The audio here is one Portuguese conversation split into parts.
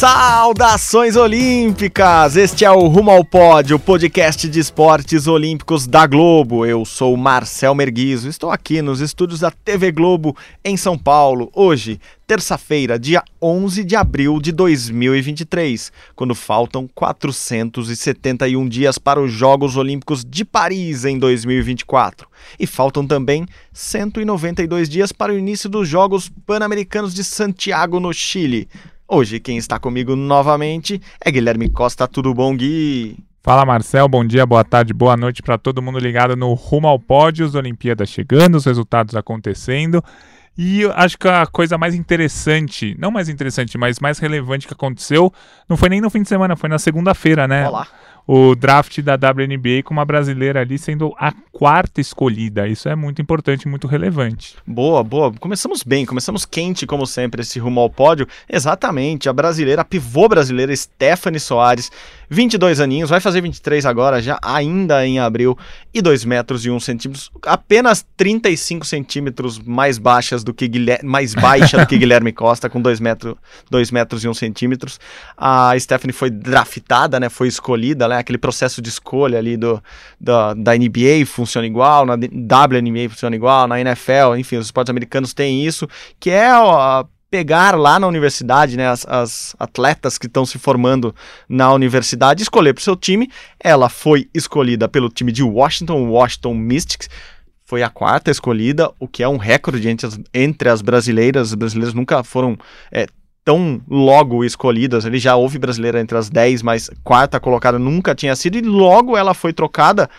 Saudações olímpicas! Este é o Rumo ao Pódio, podcast de esportes olímpicos da Globo. Eu sou Marcel Merguizo, estou aqui nos estúdios da TV Globo em São Paulo, hoje, terça-feira, dia 11 de abril de 2023, quando faltam 471 dias para os Jogos Olímpicos de Paris em 2024. E faltam também 192 dias para o início dos Jogos Pan-Americanos de Santiago, no Chile. Hoje quem está comigo novamente é Guilherme Costa. Tudo bom, Gui? Fala Marcel, bom dia, boa tarde, boa noite para todo mundo ligado no Rumo ao Pódio, as Olimpíadas chegando, os resultados acontecendo. E acho que a coisa mais interessante, não mais interessante, mas mais relevante que aconteceu, não foi nem no fim de semana, foi na segunda-feira, né? Olá o draft da WNBA com uma brasileira ali sendo a quarta escolhida. Isso é muito importante, muito relevante. Boa, boa. Começamos bem, começamos quente, como sempre, esse rumo ao pódio. Exatamente, a brasileira, a pivô brasileira Stephanie Soares, 22 aninhos, vai fazer 23 agora, já ainda em abril, e 2 metros e 1 centímetros, apenas 35 centímetros mais baixas do que Guilherme, mais baixa do que Guilherme Costa, com 2 metros, 2 metros e 1 centímetros. A Stephanie foi draftada, né, foi escolhida, né, aquele processo de escolha ali do, da, da NBA funciona igual, na WNBA funciona igual, na NFL, enfim, os esportes americanos têm isso, que é a pegar lá na universidade, né, as, as atletas que estão se formando na universidade, escolher para o seu time. Ela foi escolhida pelo time de Washington, Washington Mystics. Foi a quarta escolhida, o que é um recorde entre as, entre as brasileiras. As brasileiras nunca foram é, tão logo escolhidas. Ele já houve brasileira entre as 10, mas quarta colocada nunca tinha sido. E logo ela foi trocada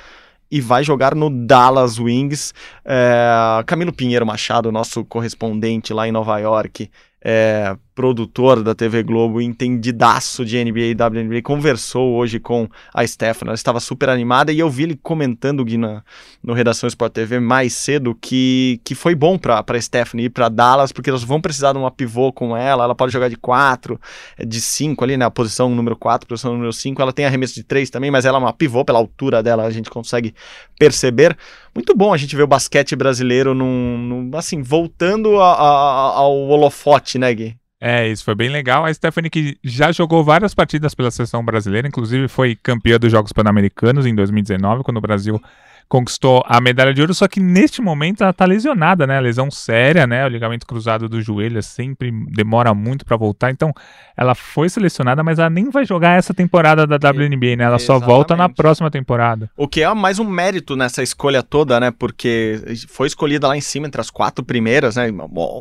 e vai jogar no Dallas Wings. É, Camilo Pinheiro Machado, nosso correspondente lá em Nova York, é, produtor da TV Globo, entendidaço de NBA e WNBA, conversou hoje com a Stephanie. Ela estava super animada e eu vi ele comentando Gui, na, no Redação Sport TV mais cedo que, que foi bom para Stephanie ir para Dallas, porque elas vão precisar de uma pivô com ela. Ela pode jogar de 4, de 5 ali, né? A posição número 4, posição número 5. Ela tem arremesso de 3 também, mas ela é uma pivô pela altura dela, a gente consegue perceber. Muito bom a gente ver o basquete brasileiro num, num assim, voltando a, a, ao holofote, né, Gui? É, isso foi bem legal. A Stephanie que já jogou várias partidas pela seleção brasileira, inclusive foi campeã dos Jogos Pan-Americanos em 2019, quando o Brasil conquistou a medalha de ouro, só que neste momento ela tá lesionada, né? Lesão séria, né? O ligamento cruzado do joelho sempre demora muito para voltar. Então, ela foi selecionada, mas ela nem vai jogar essa temporada da WNBA, né? Ela Exatamente. só volta na próxima temporada. O que é mais um mérito nessa escolha toda, né? Porque foi escolhida lá em cima entre as quatro primeiras, né?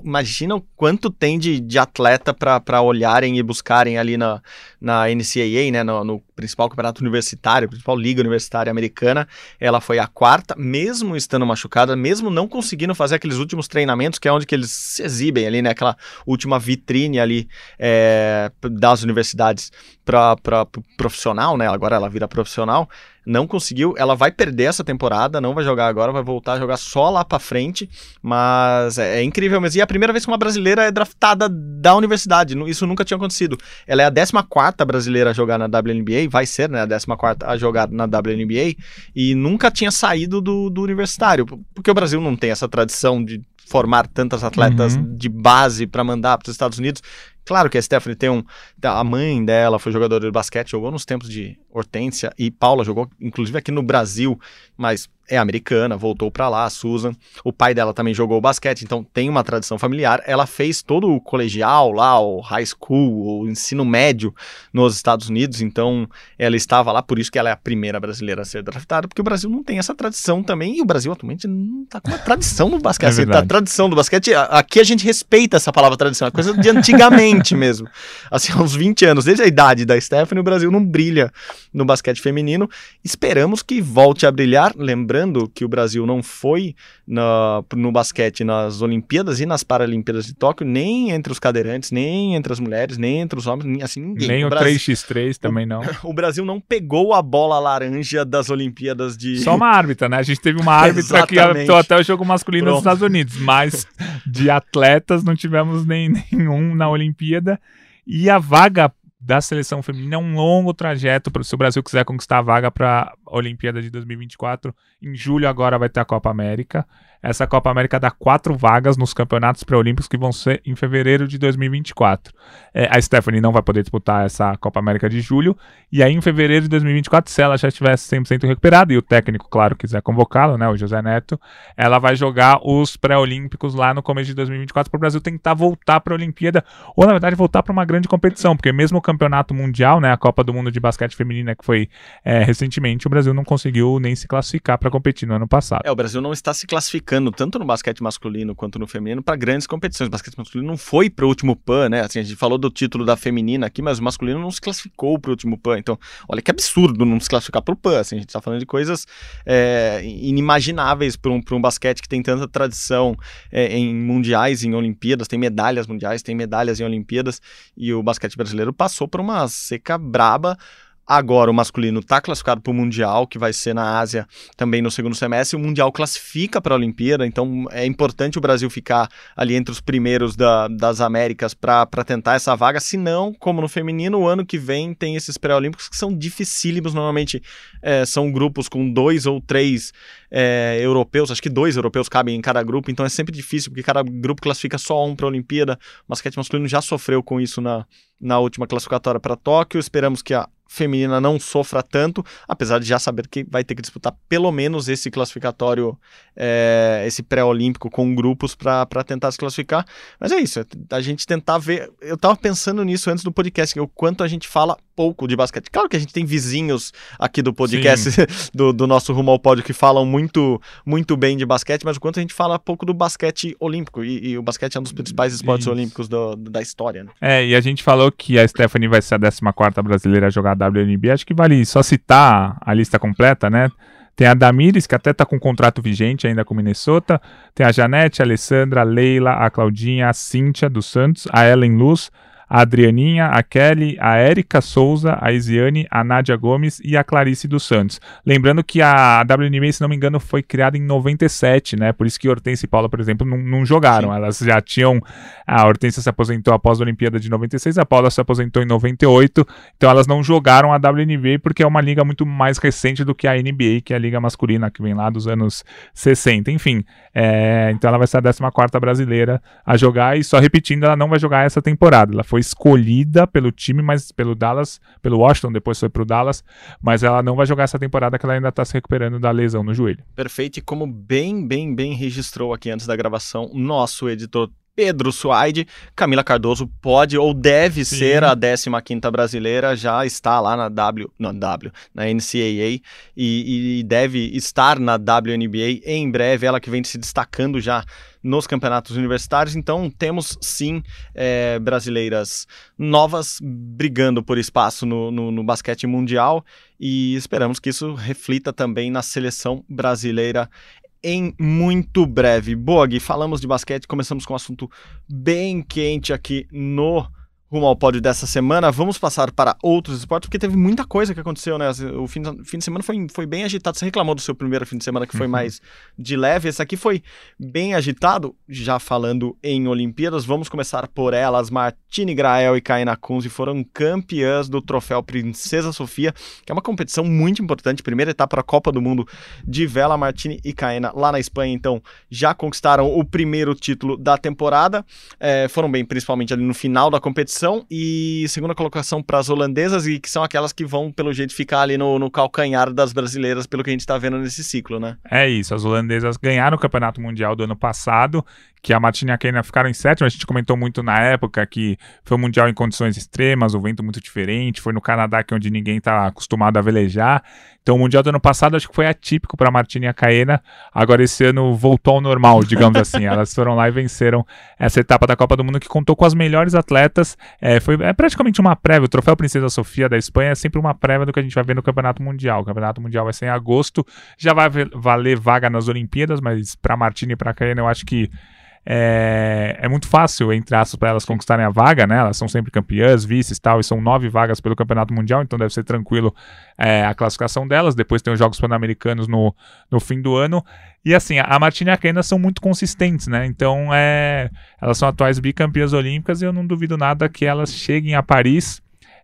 Imagina o quanto tem de, de atleta para olharem e buscarem ali na, na NCAA, né? No, no principal campeonato universitário, principal liga universitária americana. Ela foi a quarta, mesmo estando machucada, mesmo não conseguindo fazer aqueles últimos treinamentos, que é onde que eles se exibem ali, né? Aquela última vitrine ali é, das universidades para profissional, né? Agora ela vira profissional não conseguiu. Ela vai perder essa temporada, não vai jogar agora, vai voltar a jogar só lá para frente. Mas é, é, incrível mesmo. E é a primeira vez que uma brasileira é draftada da universidade. Isso nunca tinha acontecido. Ela é a 14 brasileira a jogar na WNBA, vai ser, né? A 14 a jogar na WNBA. E nunca tinha saído do, do universitário. Porque o Brasil não tem essa tradição de formar tantas atletas uhum. de base para mandar para os Estados Unidos. Claro que a Stephanie tem um. A mãe dela foi jogadora de basquete, jogou nos tempos de Hortência e Paula jogou, inclusive aqui no Brasil, mas é americana, voltou para lá, a Susan. O pai dela também jogou basquete, então tem uma tradição familiar. Ela fez todo o colegial lá, o high school, o ensino médio nos Estados Unidos, então ela estava lá, por isso que ela é a primeira brasileira a ser draftada, porque o Brasil não tem essa tradição também, e o Brasil atualmente não tá com uma tradição no basquete. É assim, a tradição do basquete, aqui a gente respeita essa palavra tradição, é coisa de antigamente mesmo. Assim, há uns 20 anos, desde a idade da Stephanie, o Brasil não brilha no basquete feminino. Esperamos que volte a brilhar, lembrando mostrando que o Brasil não foi na, no basquete nas Olimpíadas e nas Paralimpíadas de Tóquio, nem entre os cadeirantes, nem entre as mulheres, nem entre os homens, nem, assim, ninguém. Nem o, o Brasil, 3x3 também não. O Brasil não pegou a bola laranja das Olimpíadas de. Só uma árbitra, né? A gente teve uma árbitra que apitou até o jogo masculino Pronto. nos Estados Unidos, mas de atletas não tivemos nem, nenhum na Olimpíada. E a vaga da seleção feminina é um longo trajeto para se o Brasil quiser conquistar a vaga para a Olimpíada de 2024. Em julho agora vai ter a Copa América. Essa Copa América dá quatro vagas nos campeonatos pré-olímpicos que vão ser em fevereiro de 2024. É, a Stephanie não vai poder disputar essa Copa América de julho. E aí, em fevereiro de 2024, se ela já estivesse 100% recuperada, e o técnico, claro, quiser convocá-la, né, o José Neto, ela vai jogar os pré-olímpicos lá no começo de 2024 para o Brasil tentar voltar para a Olimpíada, ou na verdade voltar para uma grande competição, porque mesmo o campeonato mundial, né, a Copa do Mundo de Basquete Feminina que foi é, recentemente, o Brasil não conseguiu nem se classificar para competir no ano passado. É, o Brasil não está se classificando tanto no basquete masculino quanto no feminino para grandes competições. O basquete masculino não foi para o último PAN, né? Assim, a gente falou do título da feminina aqui, mas o masculino não se classificou para o último PAN. Então, olha que absurdo não se classificar para o PAN. Assim, a gente está falando de coisas é, inimagináveis para um, um basquete que tem tanta tradição é, em mundiais, em Olimpíadas, tem medalhas mundiais, tem medalhas em Olimpíadas, e o basquete brasileiro passou por uma seca braba. Agora o masculino está classificado para o Mundial, que vai ser na Ásia também no segundo semestre. O Mundial classifica para a Olimpíada, então é importante o Brasil ficar ali entre os primeiros da, das Américas para tentar essa vaga. Se não, como no feminino, o ano que vem tem esses pré-olímpicos que são dificílimos. Normalmente é, são grupos com dois ou três é, europeus, acho que dois europeus cabem em cada grupo, então é sempre difícil, porque cada grupo classifica só um para a Olimpíada. O basquete masculino já sofreu com isso na, na última classificatória para Tóquio. Esperamos que a feminina não sofra tanto, apesar de já saber que vai ter que disputar pelo menos esse classificatório, é, esse pré-olímpico com grupos para tentar se classificar. Mas é isso, é a gente tentar ver. Eu estava pensando nisso antes do podcast, o quanto a gente fala pouco de basquete. Claro que a gente tem vizinhos aqui do podcast, do, do, nosso Rumo ao Pódio, que falam muito, muito bem de basquete, mas o quanto a gente fala pouco do basquete olímpico. E, e o basquete é um dos principais esportes isso. olímpicos do, da história. Né? É, e a gente falou que a Stephanie vai ser a 14 brasileira a jogar WNBA, acho que vale só citar a lista completa, né? Tem a Damires, que até está com um contrato vigente ainda com Minnesota. Tem a Janete, a Alessandra, a Leila, a Claudinha, a Cíntia dos Santos, a Ellen Luz, a Adrianinha, a Kelly, a Érica Souza, a Isiane, a Nádia Gomes e a Clarice dos Santos. Lembrando que a WNBA, se não me engano, foi criada em 97, né? Por isso que Hortência e Paula, por exemplo, não, não jogaram. Sim. Elas já tinham. A Hortência se aposentou após a Olimpíada de 96, a Paula se aposentou em 98. Então elas não jogaram a WNBA porque é uma liga muito mais recente do que a NBA, que é a liga masculina que vem lá dos anos 60. Enfim, é, então ela vai ser a 14 brasileira a jogar e só repetindo, ela não vai jogar essa temporada. Ela foi foi escolhida pelo time, mas pelo Dallas, pelo Washington, depois foi pro Dallas, mas ela não vai jogar essa temporada que ela ainda tá se recuperando da lesão no joelho. Perfeito, e como bem, bem, bem registrou aqui antes da gravação, nosso editor Pedro Suaide, Camila Cardoso pode ou deve Sim. ser a 15ª brasileira, já está lá na W, não, W, na NCAA e, e, deve estar na WNBA em breve, ela que vem se destacando já nos campeonatos universitários, então temos sim é, brasileiras novas brigando por espaço no, no, no basquete mundial e esperamos que isso reflita também na seleção brasileira em muito breve. Boa, Gui, falamos de basquete, começamos com um assunto bem quente aqui no rumo ao pódio dessa semana, vamos passar para outros esportes, porque teve muita coisa que aconteceu, né? O fim, fim de semana foi, foi bem agitado. Você reclamou do seu primeiro fim de semana, que foi uhum. mais de leve. Esse aqui foi bem agitado. Já falando em Olimpíadas, vamos começar por elas. Martine Grael e Kaina Kunze foram campeãs do troféu Princesa Sofia, que é uma competição muito importante. Primeira etapa para a Copa do Mundo de vela. Martine e Kaina lá na Espanha, então, já conquistaram o primeiro título da temporada. É, foram bem, principalmente ali no final da competição e segunda colocação para as holandesas, e que são aquelas que vão, pelo jeito, ficar ali no, no calcanhar das brasileiras, pelo que a gente está vendo nesse ciclo, né? É isso, as holandesas ganharam o Campeonato Mundial do ano passado, que a Martina e a Keina ficaram em sétimo. A gente comentou muito na época que foi um mundial em condições extremas, o vento muito diferente. Foi no Canadá, que é onde ninguém está acostumado a velejar. Então, o mundial do ano passado acho que foi atípico para a Martina e a Caena. Agora, esse ano voltou ao normal, digamos assim. Elas foram lá e venceram essa etapa da Copa do Mundo que contou com as melhores atletas. É, foi é praticamente uma prévia. O Troféu Princesa Sofia da Espanha é sempre uma prévia do que a gente vai ver no Campeonato Mundial. O Campeonato Mundial vai ser em agosto. Já vai valer vaga nas Olimpíadas, mas para Martina e para Caena eu acho que é, é muito fácil, entre aspas, para elas conquistarem a vaga, né? Elas são sempre campeãs, vices e tal, e são nove vagas pelo Campeonato Mundial, então deve ser tranquilo é, a classificação delas. Depois tem os Jogos Pan-Americanos no, no fim do ano. E assim, a Martina e a Kena são muito consistentes, né? Então, é, elas são atuais bicampeãs olímpicas e eu não duvido nada que elas cheguem a Paris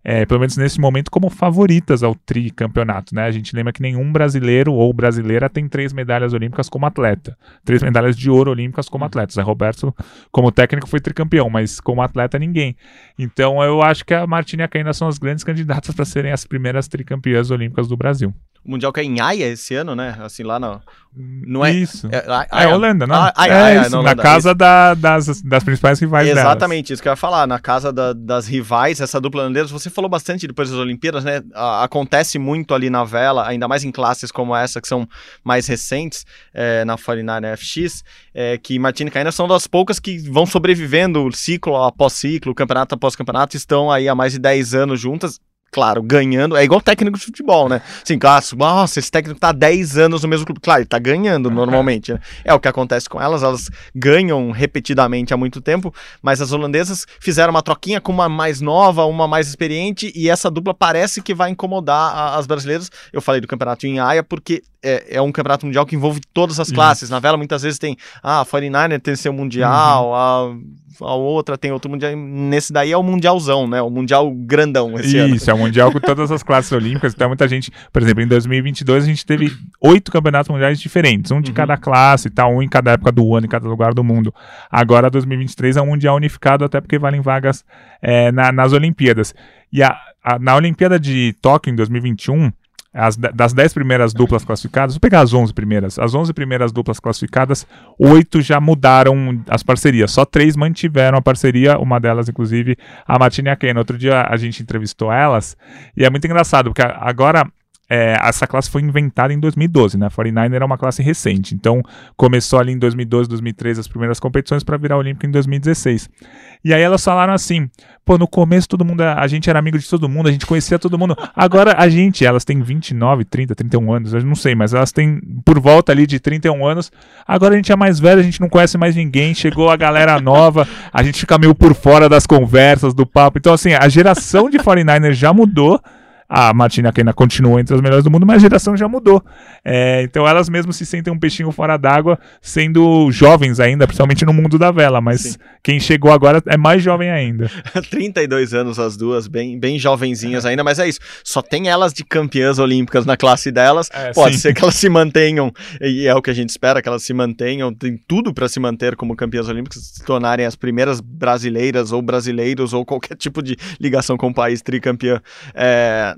é, pelo menos nesse momento, como favoritas ao tricampeonato. Né? A gente lembra que nenhum brasileiro ou brasileira tem três medalhas olímpicas como atleta. Três medalhas de ouro olímpicas como atleta. Zé Roberto, como técnico, foi tricampeão, mas como atleta, ninguém. Então eu acho que a Martina e a Caína são as grandes candidatas para serem as primeiras tricampeãs olímpicas do Brasil. O Mundial que é em Haia esse ano, né? Assim, lá no. Não é. Isso. É, é, é Holanda, não? Ah, é, é isso, na casa da, das, das principais rivais Exatamente, delas. isso que eu ia falar. Na casa da, das rivais, essa dupla holandesa, você falou bastante depois das Olimpíadas, né? Acontece muito ali na vela, ainda mais em classes como essa, que são mais recentes, é, na 49 FX, é, que Martina e Caína são das poucas que vão sobrevivendo ciclo após ciclo, campeonato após campeonato, estão aí há mais de 10 anos juntas claro, ganhando. É igual técnico de futebol, né? Assim, nossa, esse técnico tá há 10 anos no mesmo clube. Claro, ele tá ganhando normalmente. Né? É o que acontece com elas, elas ganham repetidamente há muito tempo, mas as holandesas fizeram uma troquinha com uma mais nova, uma mais experiente, e essa dupla parece que vai incomodar a, as brasileiras. Eu falei do campeonato em Haia porque é, é, um campeonato mundial que envolve todas as classes. Na vela, muitas vezes tem, ah, a 49er tem seu mundial, uhum. a, a outra tem outro mundial. Nesse daí é o mundialzão, né? O mundial grandão esse Isso, ano. Isso, é o mundial com todas as classes olímpicas. Então, muita gente, por exemplo, em 2022 a gente teve oito campeonatos mundiais diferentes, um de uhum. cada classe, tá, um em cada época do ano, em cada lugar do mundo. Agora, 2023 é um mundial unificado, até porque valem vagas é, na, nas Olimpíadas. E a, a, na Olimpíada de Tóquio, em 2021, as, das 10 primeiras duplas classificadas, vou pegar as 11 primeiras. As 11 primeiras duplas classificadas, oito já mudaram as parcerias. Só três mantiveram a parceria, uma delas, inclusive, a Martina e a Ken. Outro dia a gente entrevistou elas e é muito engraçado, porque agora é, essa classe foi inventada em 2012, né? A 49 era uma classe recente, então começou ali em 2012, 2013 as primeiras competições para virar olímpica em 2016. E aí elas falaram assim: pô, no começo todo mundo, a gente era amigo de todo mundo, a gente conhecia todo mundo. Agora a gente, elas têm 29, 30, 31 anos, eu não sei, mas elas têm por volta ali de 31 anos. Agora a gente é mais velho, a gente não conhece mais ninguém, chegou a galera nova, a gente fica meio por fora das conversas, do papo. Então, assim, a geração de 49ers já mudou a Martina Kena continua entre as melhores do mundo, mas a geração já mudou. É, então elas mesmas se sentem um peixinho fora d'água, sendo jovens ainda, principalmente no mundo da vela, mas Sim. quem chegou agora é mais jovem ainda. 32 anos as duas, bem, bem jovenzinhas é. ainda, mas é isso. Só tem elas de campeãs olímpicas na classe delas. É, Pode sim. ser que elas se mantenham, e é o que a gente espera, que elas se mantenham, tem tudo para se manter como campeãs olímpicas, se tornarem as primeiras brasileiras ou brasileiros ou qualquer tipo de ligação com o país tricampeã. É,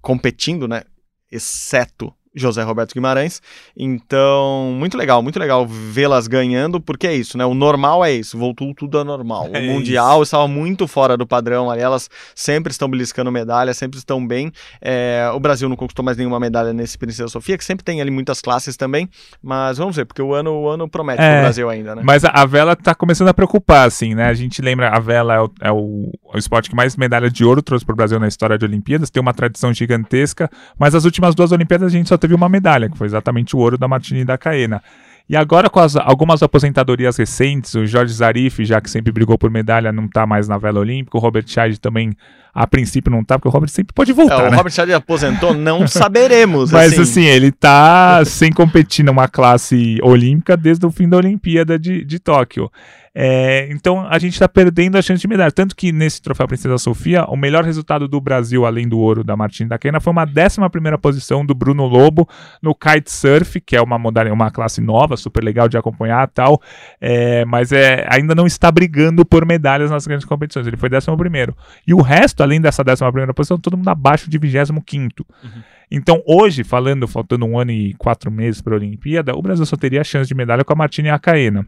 competindo, né? Exceto José Roberto Guimarães. Então, muito legal, muito legal vê-las ganhando, porque é isso, né? O normal é isso, voltou tudo a normal. É o Mundial isso. estava muito fora do padrão ali, elas sempre estão beliscando medalha, sempre estão bem. É, o Brasil não conquistou mais nenhuma medalha nesse Princesa Sofia, que sempre tem ali muitas classes também, mas vamos ver, porque o ano, o ano promete é, pro Brasil ainda, né? Mas a, a, vela tá começando a preocupar, assim, né? A gente lembra, a vela é o, é o, o esporte que mais medalhas de ouro trouxe pro Brasil na história de Olimpíadas, tem uma tradição gigantesca, mas as últimas duas Olimpíadas a gente só teve uma medalha, que foi exatamente o ouro da Martini da Caena. E agora, com as, algumas aposentadorias recentes, o Jorge Zarif, já que sempre brigou por medalha, não está mais na vela olímpica. O Robert Scheid também, a princípio, não está, porque o Robert sempre pode voltar. É, o né? Robert Scheid aposentou, não saberemos. Mas assim, assim ele está sem competir numa classe olímpica desde o fim da Olimpíada de, de Tóquio. É, então a gente está perdendo a chance de medalha. Tanto que nesse troféu Princesa Sofia, o melhor resultado do Brasil, além do ouro da Martina da Quena, foi uma 11 posição do Bruno Lobo no kitesurf, que é uma, modalidade, uma classe nova, super legal de acompanhar tal. É, mas é, ainda não está brigando por medalhas nas grandes competições. Ele foi 11. E o resto, além dessa 11 posição, todo mundo abaixo de 25. Uhum. Então, hoje, falando, faltando um ano e quatro meses para a Olimpíada, o Brasil só teria a chance de medalha com a Martina e a Caena.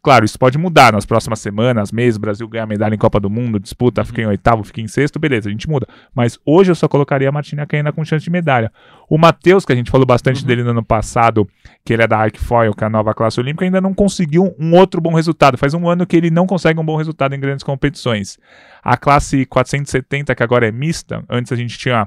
Claro, isso pode mudar nas próximas semanas, meses, Brasil ganha medalha em Copa do Mundo, disputa, fica em oitavo, fica em sexto, beleza, a gente muda. Mas hoje eu só colocaria a Martina Caena com chance de medalha. O Matheus, que a gente falou bastante uhum. dele no ano passado, que ele é da Arc Foil, que é a nova classe olímpica, ainda não conseguiu um outro bom resultado. Faz um ano que ele não consegue um bom resultado em grandes competições. A classe 470, que agora é mista, antes a gente tinha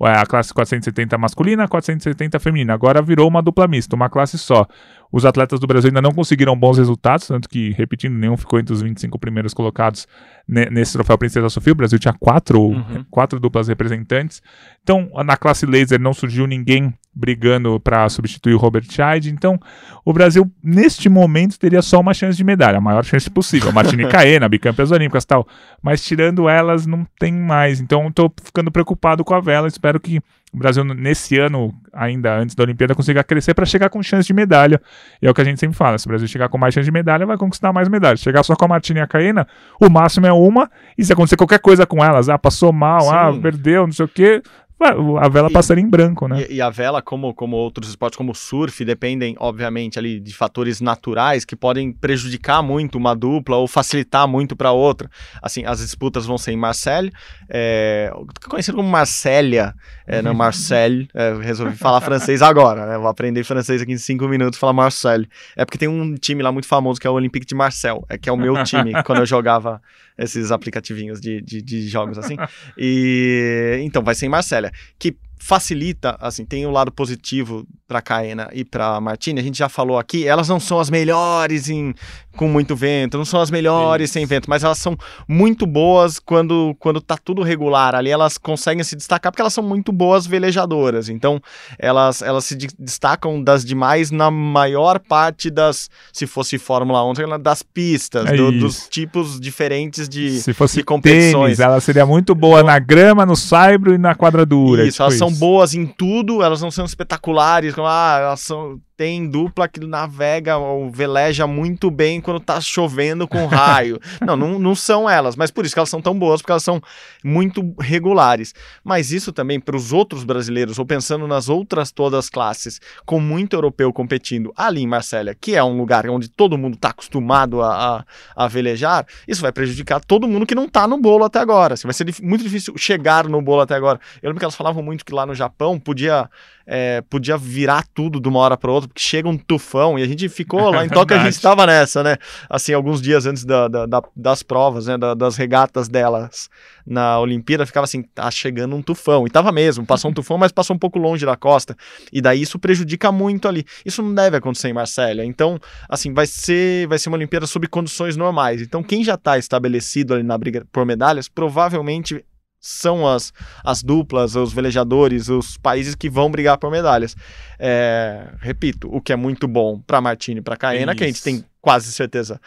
é, a classe 470 masculina, 470 feminina. Agora virou uma dupla mista, uma classe só. Os atletas do Brasil ainda não conseguiram bons resultados, tanto que, repetindo, nenhum ficou entre os 25 primeiros colocados nesse troféu Princesa Sofia. O Brasil tinha quatro, uhum. quatro duplas representantes. Então, na classe laser não surgiu ninguém brigando para substituir o Robert Scheid. Então, o Brasil, neste momento, teria só uma chance de medalha, a maior chance possível. Martini Caena, bicampeãs olímpicas tal. Mas tirando elas, não tem mais. Então, estou ficando preocupado com a vela. Espero que o Brasil, nesse ano, ainda antes da Olimpíada, consiga crescer para chegar com chance de medalha. E é o que a gente sempre fala: se o Brasil chegar com mais chance de medalha, vai conquistar mais medalhas. Chegar só com a Martina e a Caena, o máximo é uma. E se acontecer qualquer coisa com elas, ah, passou mal, Sim. ah, perdeu, não sei o quê, a vela e, passaria em branco, né? E, e, a vela, como, como outros esportes, como o surf, dependem, obviamente, ali de fatores naturais que podem prejudicar muito uma dupla ou facilitar muito para outra. Assim, as disputas vão ser em Marseille, é, conhecido como Marsella, é, não Marseille, é, resolvi falar francês agora, né? Vou aprender francês aqui em cinco minutos, falar Marseille. É porque tem um time lá muito famoso que é o Olympique de Marseille, é, que é o meu time, quando eu jogava esses aplicativinhos de, de, de jogos assim. E então vai ser em Marsella, que facilita, assim, tem o um lado positivo para Caena e para Martini, a gente já falou aqui, elas não são as melhores em com muito vento, não são as melhores Isso. sem vento, mas elas são muito boas quando quando tá tudo regular. Ali elas conseguem se destacar porque elas são muito boas velejadoras. Então, elas elas se destacam das demais na maior parte das, se fosse Fórmula 1, das pistas, é do, dos tipos diferentes de, se fosse de competições. Tênis, ela seria muito boa na grama, no saibro e na quadradura. Isso, tipo elas isso. são boas em tudo, elas não são espetaculares, como, ah, elas são, tem dupla que navega ou veleja muito bem quando tá chovendo com raio. não, não, não são elas, mas por isso que elas são tão boas, porque elas são muito regulares. Mas isso também para os outros brasileiros, ou pensando nas outras todas as classes, com muito europeu competindo ali em Marsella, que é um lugar onde todo mundo está acostumado a, a, a, velejar, isso vai prejudicar todo mundo que não está no bolo até agora. Assim, vai ser muito difícil chegar no bolo até agora. Eu lembro que elas falavam muito que lá no Japão podia é, podia virar tudo de uma hora para outra, porque chega um tufão, e a gente ficou lá em Tóquio, a gente estava nessa, né? Assim, alguns dias antes da, da, da, das provas, né? Da, das regatas delas na Olimpíada, ficava assim, tá chegando um tufão. E tava mesmo, passou um tufão, mas passou um pouco longe da costa. E daí isso prejudica muito ali. Isso não deve acontecer em Marsella. Então, assim, vai ser, vai ser uma Olimpíada sob condições normais. Então, quem já está estabelecido ali na briga por medalhas, provavelmente são as, as duplas, os velejadores, os países que vão brigar por medalhas. É, repito, o que é muito bom para Martini e para Caena, que a gente tem quase certeza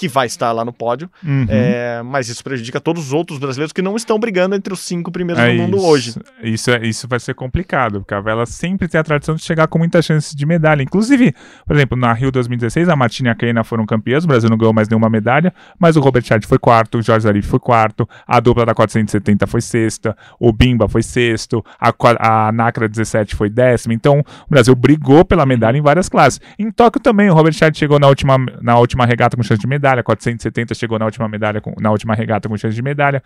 que vai estar lá no pódio, uhum. é, mas isso prejudica todos os outros brasileiros que não estão brigando entre os cinco primeiros é do mundo isso. hoje. Isso, é, isso vai ser complicado, porque a vela sempre tem a tradição de chegar com muita chance de medalha. Inclusive, por exemplo, na Rio 2016, a Martina e a Keina foram campeãs, o Brasil não ganhou mais nenhuma medalha, mas o Robert Chad foi quarto, o Jorge Zarif foi quarto, a dupla da 470 foi sexta, o Bimba foi sexto, a, a Nacra 17 foi décima, então o Brasil brigou pela medalha em várias classes. Em Tóquio também, o Robert Chad chegou na última, na última regata com chance de medalha, medalha, 470 chegou na última medalha, com, na última regata com chance de medalha.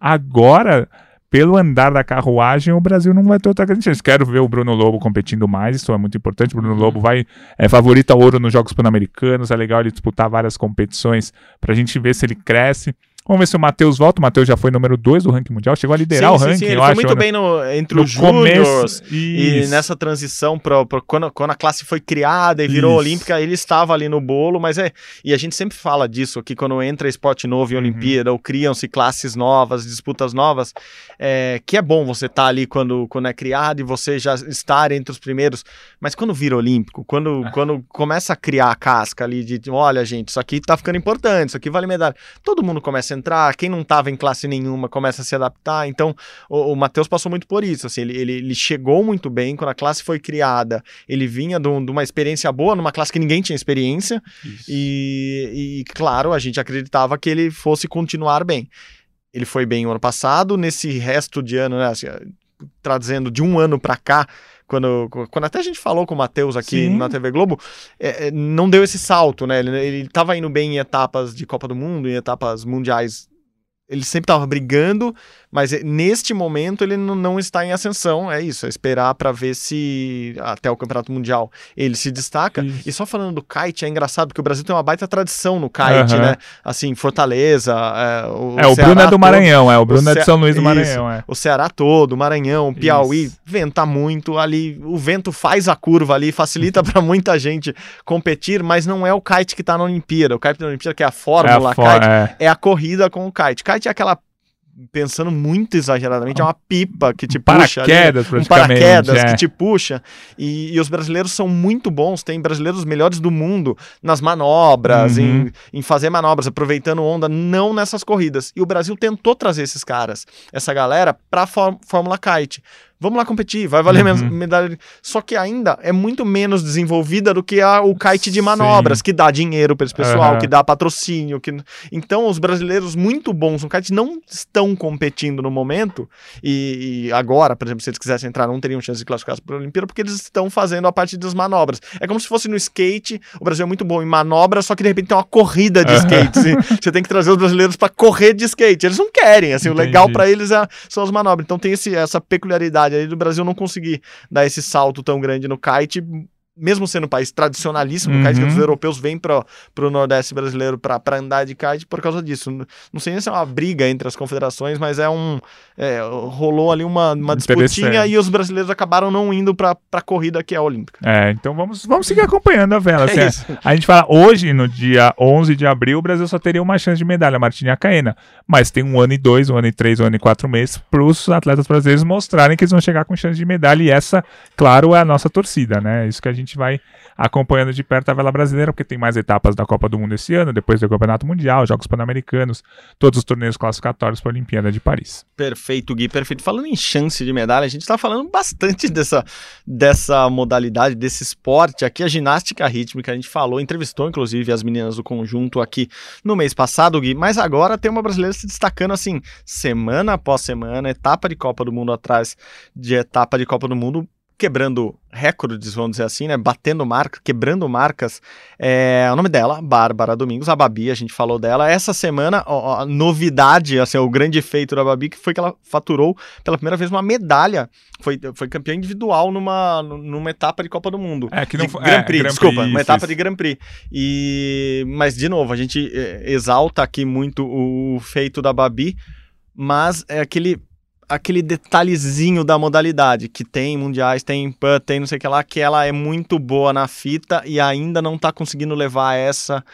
Agora, pelo andar da carruagem, o Brasil não vai ter outra grande chance. Quero ver o Bruno Lobo competindo mais, isso é muito importante. O Bruno Lobo vai é favorito ao ouro nos Jogos Pan-Americanos, é legal ele disputar várias competições para a gente ver se ele cresce. Vamos ver se o Matheus volta. O Matheus já foi número 2 do ranking mundial, chegou a liderar sim, o ranking. Sim, ele foi acho, muito né? bem no, entre no os júniors e nessa transição para quando, quando a classe foi criada e virou Isso. olímpica, ele estava ali no bolo, mas é. E a gente sempre fala disso aqui quando entra esporte novo em uhum. Olimpíada, ou criam-se classes novas, disputas novas, é, que é bom você estar tá ali quando, quando é criado e você já estar entre os primeiros. Mas quando vira olímpico, quando, ah. quando começa a criar a casca ali de olha, gente, isso aqui tá ficando importante, isso aqui vale medalha. Todo mundo começa entrar, quem não estava em classe nenhuma começa a se adaptar. Então, o, o Matheus passou muito por isso. Assim, ele, ele, ele, chegou muito bem quando a classe foi criada. Ele vinha de, de uma experiência boa, numa classe que ninguém tinha experiência. E, e, claro, a gente acreditava que ele fosse continuar bem. Ele foi bem o ano passado, nesse resto de ano, né? Assim, trazendo de um ano para cá, quando, quando até a gente falou com o Matheus aqui Sim. na TV Globo, é, é, não deu esse salto, né? Ele, ele tava indo bem em etapas de Copa do Mundo, em etapas mundiais. Ele sempre tava brigando, mas é- neste momento ele não, está em ascensão. É isso, é esperar para ver se até o Campeonato Mundial ele se destaca. Isso. E só falando do kite, é engraçado, porque o Brasil tem uma baita tradição no kite, Aham. né? Assim, Fortaleza. É, o, É, o Ceará Bruno é do todo- Maranhão, é. O Bruno é de São Luís do Isso. Maranhão, é. o Ceará todo, Maranhão, Piauí, Isso. venta muito ali, o vento faz a curva ali, facilita para muita gente competir, mas não é o kite que tá na Olimpíada. O kite da Olimpíada, que é a É, fórmula a fo- kite, é. é a corrida com o kite. Kite é aquela, pensando muito exageradamente, é uma pipa que te Um puxa ali, paraquedas, um praticamente. paraquedas é. que te puxa. E, e os brasileiros são muito bons, tem brasileiros melhores do mundo nas manobras, Uhum. em, em fazer manobras, aproveitando onda, não nessas corridas. E o Brasil tentou trazer esses caras, essa galera, pra Fó- Fórmula Kite. Vamos lá competir, vai valer Uhum. menos medalha. Só que ainda é muito menos desenvolvida do que a- o kite de Sim. manobras, que dá dinheiro para esse pessoal, Aham. que dá patrocínio. Que... Então, os brasileiros muito bons no kite não estão competindo no momento. E, e agora, por exemplo, se eles quisessem entrar, não teriam chance de classificar para a Olimpíada, porque eles estão fazendo a parte das manobras. É como se fosse no skate. O Brasil é muito bom em manobras, só que de repente tem uma corrida de Aham. skate. Você tem que trazer os brasileiros para correr de skate. Eles não querem. Assim, o legal Entendi. para eles é- são as manobras. Então tem esse, essa peculiaridade aí do Brasil não conseguir dar esse salto tão grande no kite. Mesmo sendo um país tradicionalíssimo, no kite, que Uhum. os europeus vêm para o Nordeste brasileiro para andar de kite por causa disso. Não sei nem se é uma briga entre as confederações, mas é um. é, rolou ali uma, uma disputinha e os brasileiros acabaram não indo para a corrida que é a Olímpica. É, então vamos, vamos seguir acompanhando a vela. assim, É isso. A gente fala, hoje, no dia 11 de abril, o Brasil só teria uma chance de medalha, Martina e a Caena. Mas tem um ano e dois, um ano e três, um ano e quatro meses para os atletas brasileiros mostrarem que eles vão chegar com chance de medalha. E essa, claro, é a nossa torcida, né? É Isso que a gente vai acompanhando de perto a vela brasileira, porque tem mais etapas da Copa do Mundo esse ano, depois do Campeonato Mundial, Jogos Pan-Americanos, todos os torneios classificatórios para a Olimpíada de Paris. Perfeito, Gui, perfeito. Falando em chance de medalha, a gente está falando bastante dessa, dessa modalidade, desse esporte. Aqui a ginástica rítmica, a gente falou, entrevistou inclusive as meninas do conjunto aqui no mês passado, Gui, mas agora tem uma brasileira se destacando assim, semana após semana, etapa de Copa do Mundo atrás de etapa de Copa do Mundo, quebrando recordes, vamos dizer assim, né? Batendo marcas, quebrando marcas. É, o nome dela, Bárbara Domingos, a Babi, a gente falou dela. Essa semana, ó, a novidade, assim, o grande feito da Babi, que foi que ela faturou pela primeira vez uma medalha. Foi, foi campeã individual numa, numa etapa de Copa do Mundo. É, que não foi- Grand é, Prix, Grand desculpa, Prix, uma isso, etapa isso. de Grand Prix. E, mas, de novo, a gente eh, exalta aqui muito o feito da Babi, mas é aquele aquele detalhezinho da modalidade que tem mundiais, tem tem não sei o que lá, que ela é muito boa na fita e ainda não tá conseguindo levar essa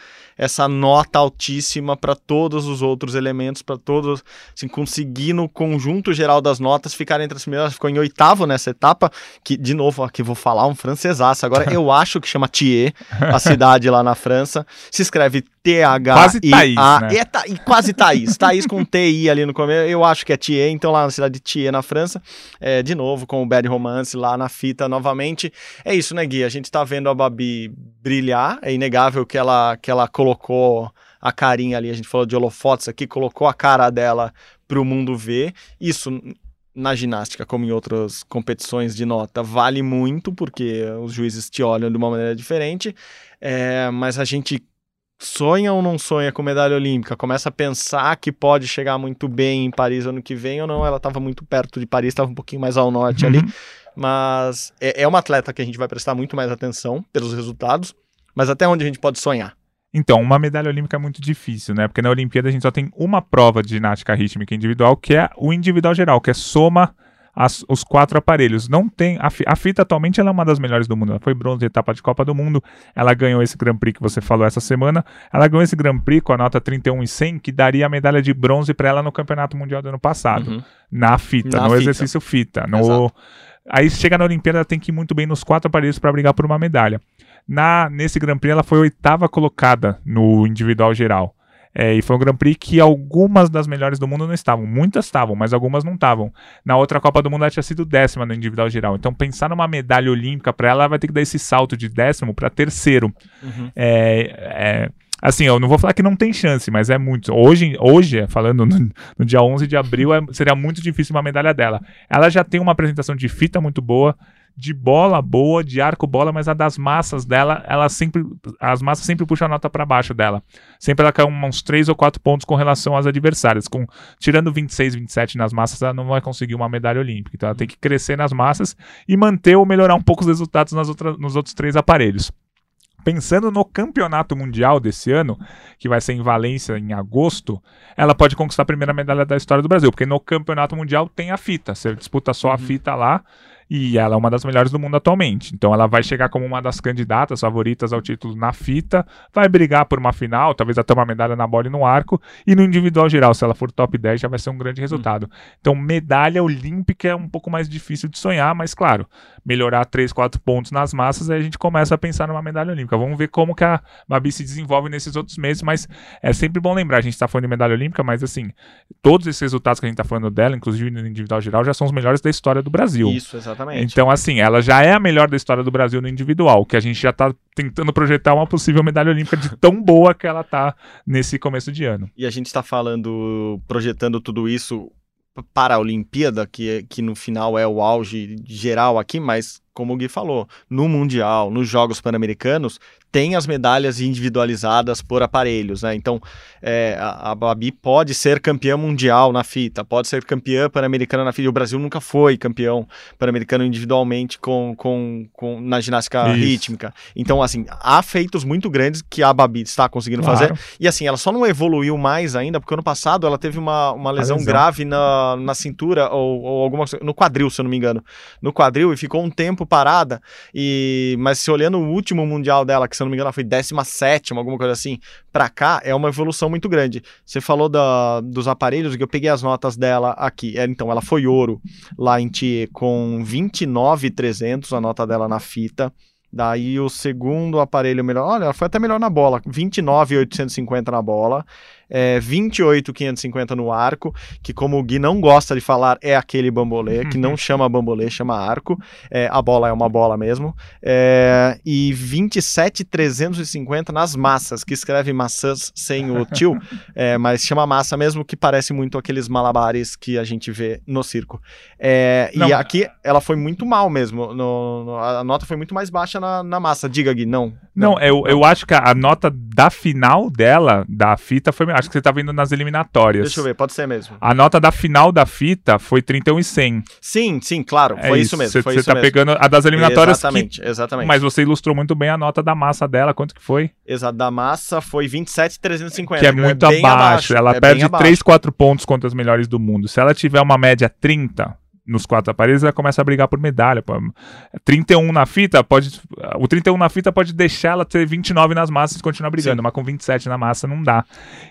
essa nota altíssima para todos os outros elementos, para todos, assim, conseguir no conjunto geral das notas ficar entre as primeiras, ficou em oitavo nessa etapa, que de novo aqui vou falar um francesaço agora, eu acho que chama Thiers, a cidade lá na França, se escreve T H Quase Thaís, A né? é, Tha- e quase Thaís, Thaís com T I ali no começo, eu acho que é Thiers, então lá na cidade de Thiers na França, é, de novo com o Bad Romance lá na fita novamente. É isso, né, Gui? A gente tá vendo a Babi brilhar, é inegável que ela que ela colocou a carinha ali, a gente falou de holofotes aqui, colocou a cara dela pro mundo ver. Isso na ginástica, como em outras competições de nota, vale muito, porque os juízes te olham de uma maneira diferente, é, mas a gente sonha ou não sonha com medalha olímpica, começa a pensar que pode chegar muito bem em Paris ano que vem ou não, ela estava muito perto de Paris, estava um pouquinho mais ao norte ali, Uhum. mas é, é uma atleta que a gente vai prestar muito mais atenção pelos resultados, mas até onde a gente pode sonhar? Então, uma medalha olímpica é muito difícil, né? Porque na Olimpíada a gente só tem uma prova de ginástica rítmica individual, que é o individual geral, que é soma as- os quatro aparelhos. Não tem a, a fita atualmente ela é uma das melhores do mundo. Ela foi bronze em etapa de Copa do Mundo. Ela ganhou esse Grand Prix que você falou essa semana. Ela ganhou esse Grand Prix com a nota 31 e 100, que daria a medalha de bronze para ela no Campeonato Mundial do ano passado Uhum. na fita, Na no fita. exercício fita. No... Aí chega na Olimpíada, ela tem que ir muito bem nos quatro aparelhos para brigar por uma medalha. Na, nesse Grand Prix, ela foi oitava colocada no individual geral. É, e foi um Grand Prix que algumas das melhores do mundo não estavam. Muitas estavam, mas algumas não estavam. Na outra Copa do Mundo, ela tinha sido décima no individual geral. Então, pensar numa medalha olímpica para ela, ela vai ter que dar esse salto de décimo para terceiro. Uhum. É, é, Assim, eu não vou falar que não tem chance, mas é muito. Hoje, hoje falando no, no dia 11 de abril, é, seria muito difícil uma medalha dela. Ela já tem uma apresentação de fita muito boa, de bola boa, de arco bola, mas a das massas dela, ela sempre as massas sempre puxam a nota para baixo dela. Sempre ela cai uns 3 ou 4 pontos com relação às adversárias, com tirando 26, 27 nas massas, ela não vai conseguir uma medalha olímpica. Então ela tem que crescer nas massas e manter ou melhorar um pouco os resultados nas outras, nos outros três aparelhos. Pensando no campeonato mundial desse ano, que vai ser em Valência em agosto, ela pode conquistar a primeira medalha da história do Brasil, porque no campeonato mundial tem a fita, você disputa só a fita lá e ela é uma das melhores do mundo atualmente. Então ela vai chegar como uma das candidatas favoritas ao título na fita, vai brigar por uma final, talvez até uma medalha na bola e no arco, e no individual geral, se ela for top 10, já vai ser um grande resultado. Então medalha olímpica é um pouco mais difícil de sonhar, mas claro, melhorar 3, 4 pontos nas massas, aí a gente começa a pensar numa medalha olímpica. Vamos ver como que a Babi se desenvolve nesses outros meses, mas é sempre bom lembrar, a gente está falando de medalha olímpica, mas assim, todos esses resultados que a gente está falando dela, inclusive no individual geral, já são os melhores da história do Brasil. Isso, exatamente. Então, assim, ela já é a melhor da história do Brasil no individual, que a gente já tá tentando projetar uma possível medalha olímpica de tão boa que ela tá nesse começo de ano. E a gente está falando, projetando tudo isso para a Olimpíada, que, que no final é o auge geral aqui, mas como o Gui falou, no Mundial, nos Jogos Pan-Americanos, tem as medalhas individualizadas por aparelhos, né? Então, é, a, a Babi pode ser campeã mundial na fita, pode ser campeã pan-americana na fita. O Brasil nunca foi campeão pan-americano individualmente com, com, com, na ginástica Isso. rítmica. Então, assim, há feitos muito grandes que a Babi está conseguindo Claro. fazer. E assim, ela só não evoluiu mais ainda, porque ano passado ela teve uma, uma lesão, lesão. grave na, na cintura, ou, ou alguma coisa, no quadril, se eu não me engano. No quadril, e ficou um tempo parada. E, mas se olhando o último mundial dela, que se eu não me engano ela foi 17, alguma coisa assim, pra cá, é uma evolução muito grande. Você falou da, dos aparelhos, que eu peguei as notas dela aqui. É, então, ela foi ouro lá em Thier com 29,300, a nota dela na fita. Daí o segundo aparelho melhor, olha, ela foi até melhor na bola, 29,850 na bola, é, 28,550 no arco, que como o Gui não gosta de falar, é aquele bambolê, que não chama bambolê, chama arco, é, a bola é uma bola mesmo, é, e 27,350 nas massas, que escreve maçãs sem o tio, é, mas chama massa mesmo, que parece muito aqueles malabares que a gente vê no circo. É, e Não, aqui ela foi muito mal mesmo, no- no- a nota foi muito mais baixa na, na massa, diga Gui, não. Não, eu, eu acho que a nota da final dela, da fita, foi. Acho que você tá vendo nas eliminatórias. Deixa eu ver, pode ser mesmo. A nota da final da fita foi 31 e 100. Sim, sim, claro, É foi isso, mesmo, Você foi você isso tá mesmo. pegando a das eliminatórias. que- Exatamente, exatamente. mas você ilustrou muito bem a nota da massa dela. Quanto que foi? Exato, da massa foi 27,350. que é muito bem abaixo. Ela é perde abaixo. 3, 4 pontos contra as melhores do mundo. Se ela tiver uma média 30 nos quatro aparelhos, ela começa a brigar por medalha. pô. 31 na fita, pode. O 31 na fita pode deixar ela ter 29 nas massas e continuar brigando, Sim. mas com 27 na massa não dá.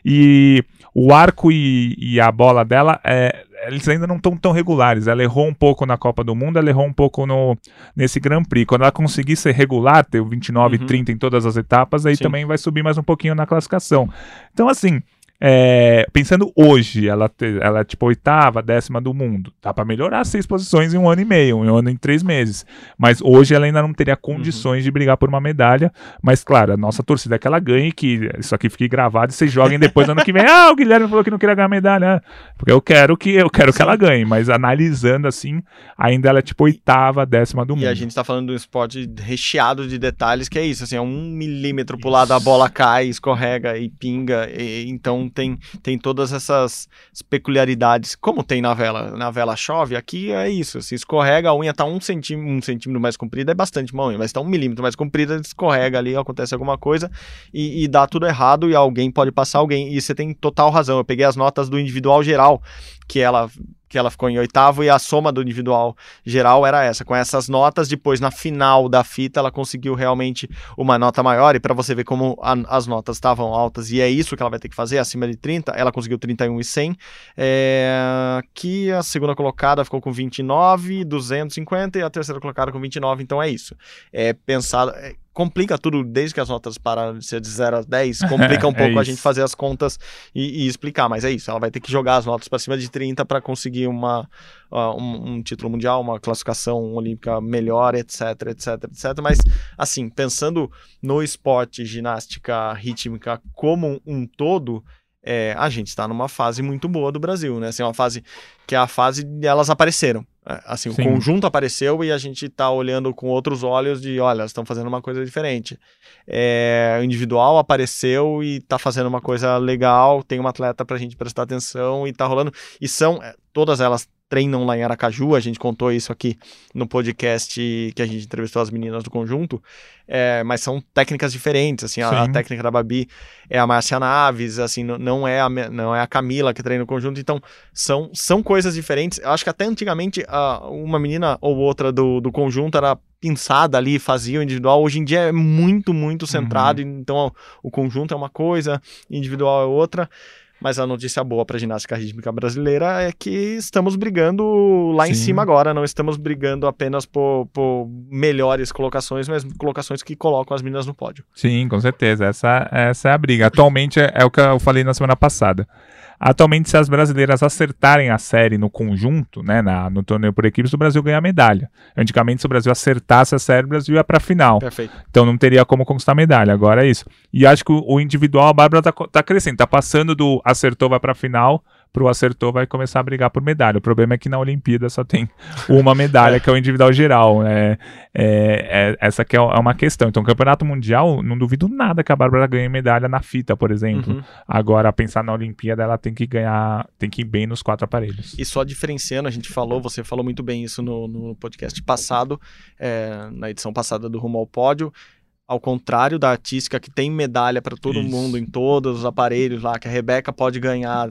E o arco e, e a bola dela, é, eles ainda não estão tão regulares. Ela errou um pouco na Copa do Mundo, ela errou um pouco no, nesse Grand Prix. Quando ela conseguir ser regular, ter o 29 Uhum. e 30 em todas as etapas, aí Sim. também vai subir mais um pouquinho na classificação. Então, assim, é, pensando hoje, ela, ela é tipo oitava, décima do mundo. Dá pra melhorar seis posições em um ano e meio, um ano em três meses. Mas hoje ela ainda não teria condições de brigar por uma medalha. Mas, claro, a nossa torcida é que ela ganhe, que isso aqui fique gravado e vocês joguem depois ano que vem. Ah, o Guilherme falou que não queria ganhar medalha. Porque eu quero que eu quero que ela ganhe. Mas analisando assim, ainda ela é tipo oitava, décima do mundo. E a gente tá falando de um esporte recheado de detalhes, que é isso, assim, é um milímetro pro lado, a bola cai, escorrega e pinga, e- então tem, tem todas essas peculiaridades, como tem na vela, na vela chove, aqui é isso, se escorrega, a unha tá um centímetro, um centímetro mais comprida, é bastante uma unha, mas tá um milímetro mais comprida, escorrega ali, acontece alguma coisa, e, e dá tudo errado, e alguém pode passar alguém, e você tem total razão, eu peguei as notas do individual geral, que ela que ela ficou em oitavo e a soma do individual geral era essa. Com essas notas, depois na final da fita, ela conseguiu realmente uma nota maior. E para você ver como a- as notas estavam altas, e é isso que ela vai ter que fazer, acima de 30, ela conseguiu 31 e 100. É, que a segunda colocada ficou com 29, 250 e a terceira colocada com 29. Então é isso. É pensado. é, complica tudo, desde que as notas param de ser de 0 a 10, complica um É pouco a gente fazer as contas e, e explicar, mas é isso, ela vai ter que jogar as notas para cima de 30 para conseguir uma, uh, um, um título mundial, uma classificação olímpica melhor, etc, etc, etc. Mas, assim, pensando no esporte ginástica rítmica como um todo, é, a gente está numa fase muito boa do Brasil, né? Assim, uma fase que é a fase de elas apareceram. É, Assim, Sim. o conjunto apareceu e a gente está olhando com outros olhos de, olha, elas estão fazendo uma coisa diferente. É, o individual apareceu e está fazendo uma coisa legal, tem uma atleta para a gente prestar atenção e está rolando. E são, é, todas elas treinam lá em Aracaju, a gente contou isso aqui no podcast que a gente entrevistou as meninas do conjunto, é, mas são técnicas diferentes, assim, a, a técnica da Babi é a Márcia Naves, assim, não, é a, não é a Camila que treina o conjunto, então são, são coisas diferentes. Eu acho que até antigamente a- uma menina ou outra do, do conjunto era pinçada ali, fazia o individual. Hoje em dia é muito, muito centrado. Então ó, o conjunto é uma coisa, individual é outra. Mas a notícia boa para a ginástica rítmica brasileira é que estamos brigando lá em Sim. cima agora. Não estamos brigando apenas por, por melhores colocações, mas colocações que colocam as meninas no pódio. Sim, com certeza. Essa, essa é a briga. Atualmente é, é o que eu falei na semana passada. Atualmente, se as brasileiras acertarem a série no conjunto, né, na, no torneio por equipes, o Brasil ganha a medalha. Antigamente, se o Brasil acertasse a série, o Brasil ia pra final. Perfeito. Então não teria como conquistar medalha. Agora é isso. E acho que o, individual, a Bárbara tá, tá crescendo, tá passando do acertou, vai pra final, pro acertou, vai começar a brigar por medalha. O problema é que na Olimpíada só tem uma medalha, que é o individual geral. É, é- é- essa que é é uma questão. Então, campeonato mundial, não duvido nada que a Bárbara ganhe medalha na fita, por exemplo. Uhum. Agora, pensar na Olimpíada, ela tem que ganhar, tem que ir bem nos quatro aparelhos. E só diferenciando, a gente falou, você falou muito bem isso no, no podcast passado, é, na edição passada do Rumo ao Pódio. Ao contrário da artística, que tem medalha para todo Isso. mundo em todos os aparelhos lá, que a Rebeca pode ganhar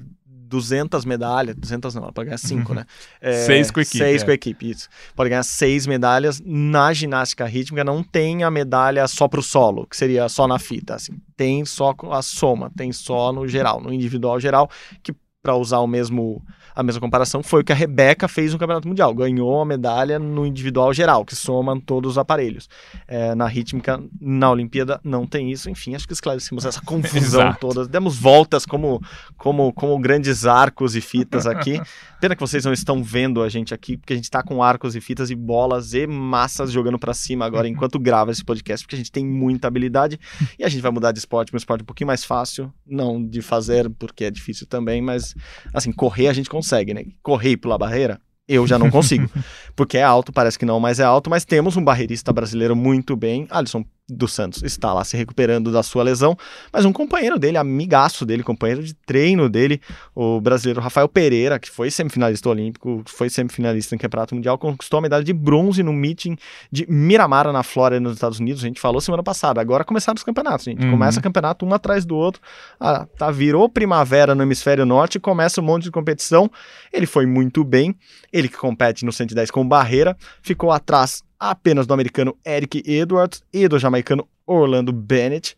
200 medalhas, 200 não, ela pode ganhar 5, né? É, Seis com a equipe, Seis é. com a equipe, isso. Pode ganhar seis medalhas. Na ginástica rítmica não tem a medalha só pro solo, que seria só na fita, assim. Tem só a soma, tem só no geral, no individual geral, que para usar o mesmo a mesma comparação foi o que a Rebeca fez no Campeonato Mundial, ganhou a medalha no individual geral, que soma todos os aparelhos. É, na rítmica, na Olimpíada, não tem isso. Enfim, acho que esclarecemos essa confusão toda. Demos voltas como, como, como grandes arcos e fitas aqui. Pena que vocês não estão vendo a gente aqui, porque a gente tá com arcos e fitas e bolas e massas jogando pra cima agora, enquanto grava esse podcast, porque a gente tem muita habilidade e a gente vai mudar de esporte, um esporte um pouquinho mais fácil, não de fazer, porque é difícil também, mas assim, correr a gente consegue, né? Correr pular barreira, eu já não consigo, porque é alto, parece que não, mas é alto, mas temos um barreirista brasileiro muito bem, Alisson dos Santos está lá se recuperando da sua lesão, mas um companheiro dele, amigaço dele, companheiro de treino dele, o brasileiro Rafael Pereira, que foi semifinalista olímpico, foi semifinalista em campeonato mundial, conquistou a medalha de bronze no meeting de Miramar, na Flórida, nos Estados Unidos. A gente falou semana passada. Agora começaram os campeonatos, gente. Uhum. Começa campeonato um atrás do outro. Ah, tá, virou primavera no hemisfério norte, começa um monte de competição. Ele foi muito bem. Ele que compete no 110 com barreira, ficou atrás apenas do americano Eric Edwards e do jamaicano Orlando Bennett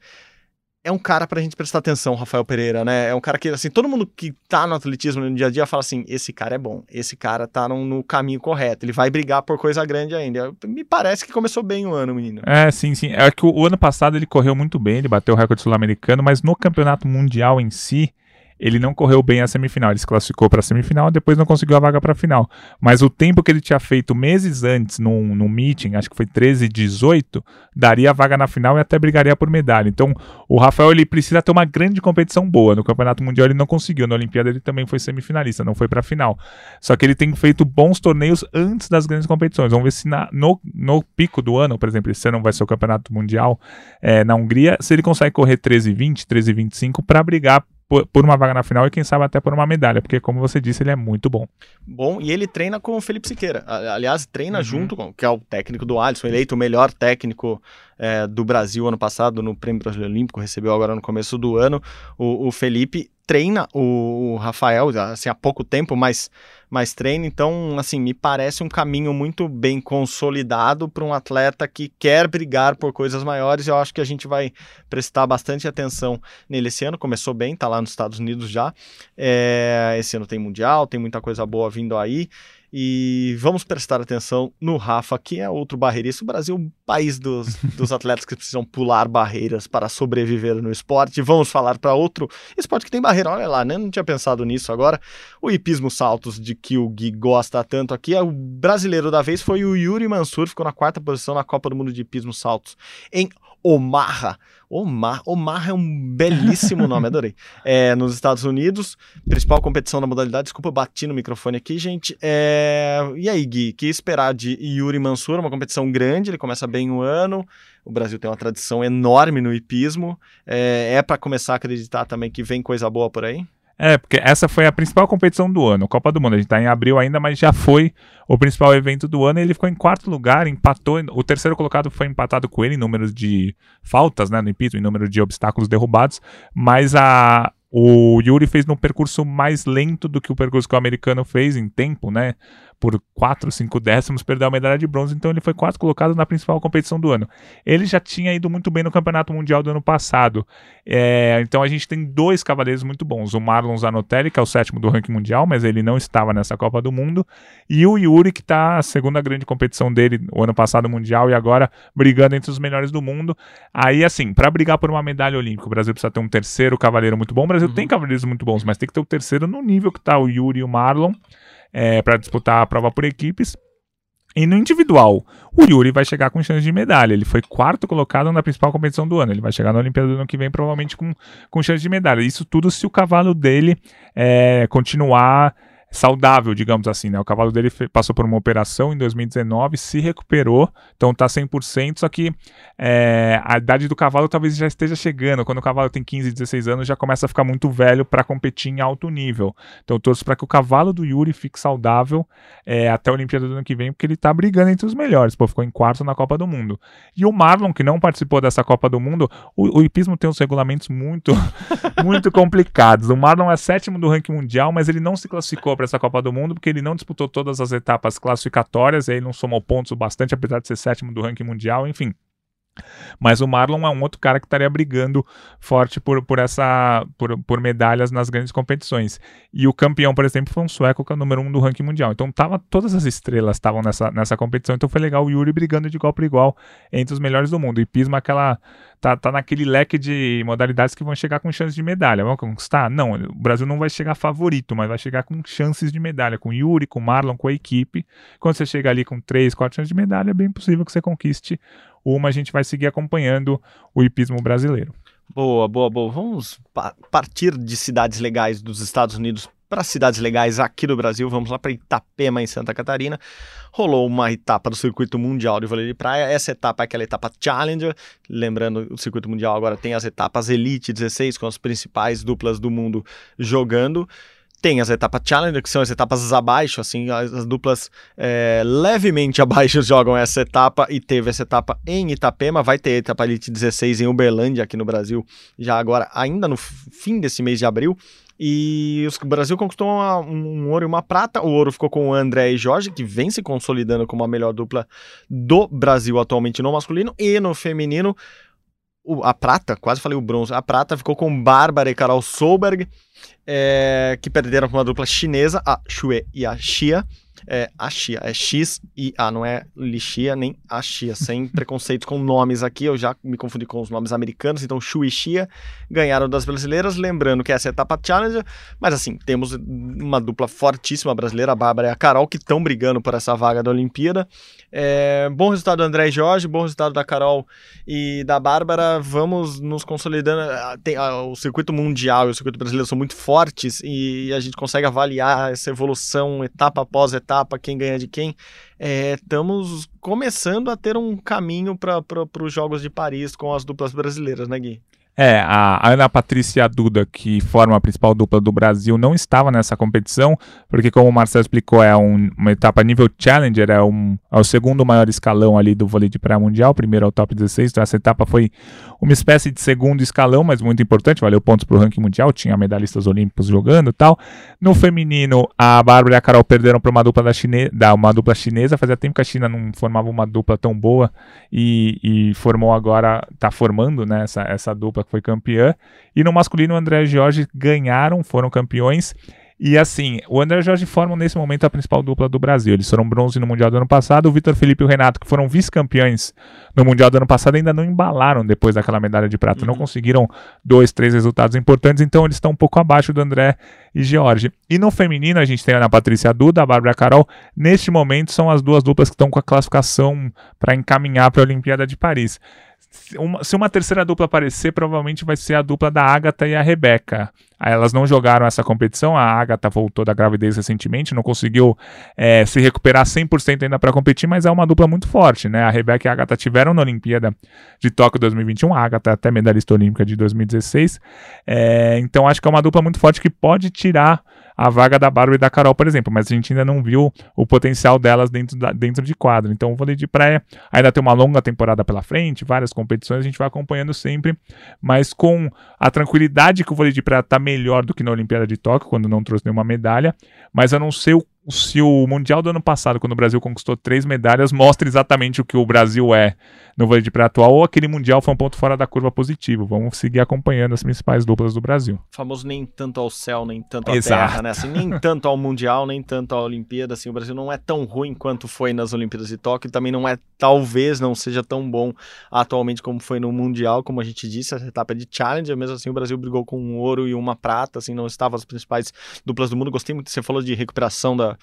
é um cara pra gente prestar atenção, Rafael Pereira, né? É um cara que, assim, todo mundo que tá no atletismo no dia a dia fala assim: esse cara é bom, esse cara tá no, no caminho correto, ele vai brigar por coisa grande ainda. Me parece que começou bem o ano, menino. É, sim, sim. É que o, o ano passado ele correu muito bem, ele bateu o recorde sul-americano, mas no campeonato mundial em si, ele não correu bem a semifinal. Ele se classificou para a semifinal e depois não conseguiu a vaga para a final. Mas o tempo que ele tinha feito meses antes num, num meeting, acho que foi 13 e 18, daria a vaga na final e até brigaria por medalha. Então, o Rafael ele precisa ter uma grande competição boa. No campeonato mundial ele não conseguiu, na Olimpíada ele também foi semifinalista, não foi para a final. Só que ele tem feito bons torneios antes das grandes competições. Vamos ver se na- no, no pico do ano, por exemplo, esse ano vai ser o campeonato mundial é, na Hungria, se ele consegue correr 13,20, 13,25 para brigar por, por uma vaga na final e quem sabe até por uma medalha, porque como você disse, ele é muito bom. Bom, e ele treina com o Felipe Siqueira. Aliás, treina Uhum. junto com, que é o técnico do Alisson, eleito o melhor técnico é, do Brasil ano passado no Prêmio Brasileiro Olímpico, recebeu agora no começo do ano. O, o Felipe treina o, o Rafael, assim, há pouco tempo, mas, mas treina. Então, assim, me parece um caminho muito bem consolidado para um atleta que quer brigar por coisas maiores. Eu acho que a gente vai prestar bastante atenção nele esse ano. Começou bem, tá lá nos Estados Unidos já. É, esse ano tem Mundial, tem muita coisa boa vindo aí. E vamos prestar atenção no Rafa, que é outro barreirista. O Brasil é um país dos, dos atletas que precisam pular barreiras para sobreviver no esporte. Vamos falar para outro esporte que tem barreira. Olha lá, né? Não tinha pensado nisso agora. O hipismo saltos, de que o Gui gosta tanto aqui. O brasileiro da vez foi o Yuri Mansur, ficou na quarta posição na Copa do Mundo de hipismo saltos em Omaha. Omar, Omar é um belíssimo nome, adorei. É, nos Estados Unidos, principal competição da modalidade. Desculpa, bati no microfone aqui, gente. É, e aí, Gui, que esperar de Yuri Mansur? Uma competição grande, ele começa bem o ano. O Brasil tem uma tradição enorme no hipismo. É, é para começar a acreditar também que vem coisa boa por aí? É, porque essa foi a principal competição do ano, Copa do Mundo. A gente tá em abril ainda, mas já foi o principal evento do ano. Ele ficou em quarto lugar, empatou. O terceiro colocado foi empatado com ele em números de faltas, né, no impito, em número de obstáculos derrubados. Mas a, o Yuri fez num percurso mais lento do que o percurso que o americano fez em tempo, né? Por 4, 5 décimos, perdeu a medalha de bronze, então ele foi quase colocado na principal competição do ano. Ele já tinha ido muito bem no Campeonato Mundial do ano passado, é, então a gente tem dois cavaleiros muito bons, o Marlon Zanotelli, que é o sétimo do ranking mundial, mas ele não estava nessa Copa do Mundo, e o Yuri, que está a segunda grande competição dele, o ano passado mundial, e agora brigando entre os melhores do mundo. Aí, assim, para brigar por uma medalha olímpica, o Brasil precisa ter um terceiro cavaleiro muito bom, o Brasil uhum. tem cavaleiros muito bons, mas tem que ter o terceiro no nível que está o Yuri e o Marlon, é, para disputar a prova por equipes. E no individual, o Yuri vai chegar com chance de medalha. Ele foi quarto colocado na principal competição do ano. Ele vai chegar na Olimpíada do ano que vem, provavelmente com, com chance de medalha. Isso tudo se o cavalo dele é, continuar saudável, digamos assim, né? O cavalo dele passou por uma operação em 2019, se recuperou, então tá 100%, só que é, a idade do cavalo talvez já esteja chegando. Quando o cavalo tem 15, 16 anos, já começa a ficar muito velho para competir em alto nível. Então torço para que o cavalo do Yuri fique saudável é, até a Olimpíada do ano que vem, porque ele tá brigando entre os melhores, pô, ficou em quarto na Copa do Mundo. E o Marlon, que não participou dessa Copa do Mundo, o, o hipismo tem uns regulamentos muito, muito complicados. O Marlon é sétimo do ranking mundial, mas ele não se classificou para essa Copa do Mundo, porque ele não disputou todas as etapas classificatórias, aí não somou pontos o bastante, apesar de ser sétimo do ranking mundial, enfim. Mas o Marlon é um outro cara que estaria brigando forte por, por essa por, por, medalhas nas grandes competições. E o campeão, por exemplo, foi um sueco que é o número um do ranking mundial. Então tava, todas as estrelas estavam nessa, nessa competição. Então foi legal o Yuri brigando de igual para igual entre os melhores do mundo. E Pisma aquela tá, tá naquele leque de modalidades que vão chegar com chances de medalha. Vão conquistar? Não, o Brasil não vai chegar favorito, mas vai chegar com chances de medalha, com Yuri, com Marlon, com a equipe. Quando você chega ali com três, quatro chances de medalha, é bem possível que você conquiste uma. A gente vai seguir acompanhando o hipismo brasileiro. Boa, boa, boa. Vamos pa partir de cidades legais dos Estados Unidos para cidades legais aqui do Brasil. Vamos lá para Itapema, em Santa Catarina. Rolou uma etapa do Circuito Mundial de Vôlei de Praia. Essa etapa é aquela etapa Challenger. Lembrando, o Circuito Mundial agora tem as etapas Elite 16, com as principais duplas do mundo jogando. Tem as etapas Challenger, que são as etapas abaixo, assim, as, as duplas é, levemente abaixo jogam essa etapa e teve essa etapa em Itapema, vai ter a etapa Elite 16 em Uberlândia, aqui no Brasil, já agora, ainda no fim desse mês de abril. E o Brasil conquistou uma, um ouro e uma prata. O ouro ficou com o André e Jorge, que vem se consolidando como a melhor dupla do Brasil atualmente no masculino e no feminino. A prata, quase falei o bronze, a prata ficou com Bárbara e Carol Solberg, é, que perderam com uma dupla chinesa, a Xue e a Xia é Axia, é X e A, não é Lixia nem Axia, sem preconceitos com nomes aqui, eu já me confundi com os nomes americanos, então Shu e Xia ganharam das brasileiras, lembrando que essa é a etapa Challenger, mas assim, temos uma dupla fortíssima brasileira, a Bárbara e a Carol, que estão brigando por essa vaga da Olimpíada. É, bom resultado do André e Jorge, bom resultado da Carol e da Bárbara, vamos nos consolidando, ah, tem, ah, o circuito mundial e o circuito brasileiro são muito fortes e a gente consegue avaliar essa evolução etapa após etapa etapa, quem ganha de quem, é, estamos começando a ter um caminho para os Jogos de Paris com as duplas brasileiras, né, Gui? É, a Ana Patrícia Duda, que forma a principal dupla do Brasil, não estava nessa competição, porque como o Marcelo explicou, é um, uma etapa nível Challenger, é, um, é o segundo maior escalão ali do vôlei de praia mundial, primeiro ao top 16, então essa etapa foi uma espécie de segundo escalão, mas muito importante, valeu pontos para o ranking mundial, tinha medalhistas olímpicos jogando e tal. No feminino, a Bárbara e a Carol perderam para uma dupla da, chine, da uma dupla chinesa, fazia tempo que a China não formava uma dupla tão boa e, e formou agora, está formando né, essa, essa dupla que foi campeã. E no masculino, o André e Jorge ganharam, foram campeões. E assim, o André Jorge formam nesse momento a principal dupla do Brasil. Eles foram bronze no Mundial do ano passado. O Vitor Felipe e o Renato, que foram vice-campeões no Mundial do ano passado, ainda não embalaram depois daquela medalha de prata. Uhum. Não conseguiram dois, três resultados importantes, então eles estão um pouco abaixo do André e George. E no feminino, a gente tem a Ana Patrícia Duda, a Bárbara Carol. Neste momento, são as duas duplas que estão com a classificação para encaminhar para a Olimpíada de Paris uma, se uma terceira dupla aparecer, provavelmente vai ser a dupla da Agatha e a Rebeca. Elas não jogaram essa competição, a Agatha voltou da gravidez recentemente, não conseguiu é, se recuperar 100% ainda para competir, mas é uma dupla muito forte, né? A Rebeca e a Agatha tiveram na Olimpíada de Tóquio 2021, a Agatha é até medalhista olímpica de 2016, é, então acho que é uma dupla muito forte que pode tirar a vaga da Bárbara e da Carol, por exemplo, mas a gente ainda não viu o potencial delas dentro, da, dentro de quadro. Então, o vôlei de praia ainda tem uma longa temporada pela frente, várias competições, a gente vai acompanhando sempre, mas com a tranquilidade que o vôlei de praia está melhor do que na Olimpíada de Tóquio, quando não trouxe nenhuma medalha, mas eu não sei o se o Mundial do ano passado, quando o Brasil conquistou três medalhas, mostra exatamente o que o Brasil é no vôlei de praia atual, ou aquele Mundial foi um ponto fora da curva positivo. Vamos seguir acompanhando as principais duplas do Brasil. O famoso nem tanto ao céu, nem tanto à Exato. terra, né? Assim, nem tanto ao Mundial, nem tanto à Olimpíada. Assim, o Brasil não é tão ruim quanto foi nas Olimpíadas de Tóquio, também não é, talvez, não seja tão bom atualmente como foi no Mundial, como a gente disse, essa etapa é de challenge, mesmo assim o Brasil brigou com um ouro e uma prata, assim, não estavam as principais duplas do mundo. Gostei muito, você falou de recuperação da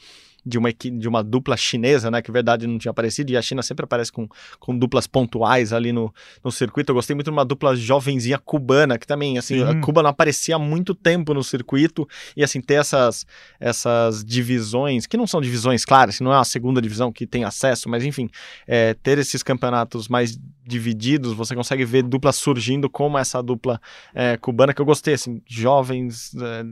de uma, de uma dupla chinesa, né? Que verdade não tinha aparecido, e a China sempre aparece com, com duplas pontuais ali no, no circuito. Eu gostei muito de uma dupla jovenzinha cubana, que também, assim, Sim. a Cuba não aparecia há muito tempo no circuito, e assim, ter essas, essas divisões, que não são divisões, claro, assim, não é a segunda divisão que tem acesso, mas enfim, é, ter esses campeonatos mais divididos, você consegue ver duplas surgindo como essa dupla é, cubana, que eu gostei, assim, jovens. É,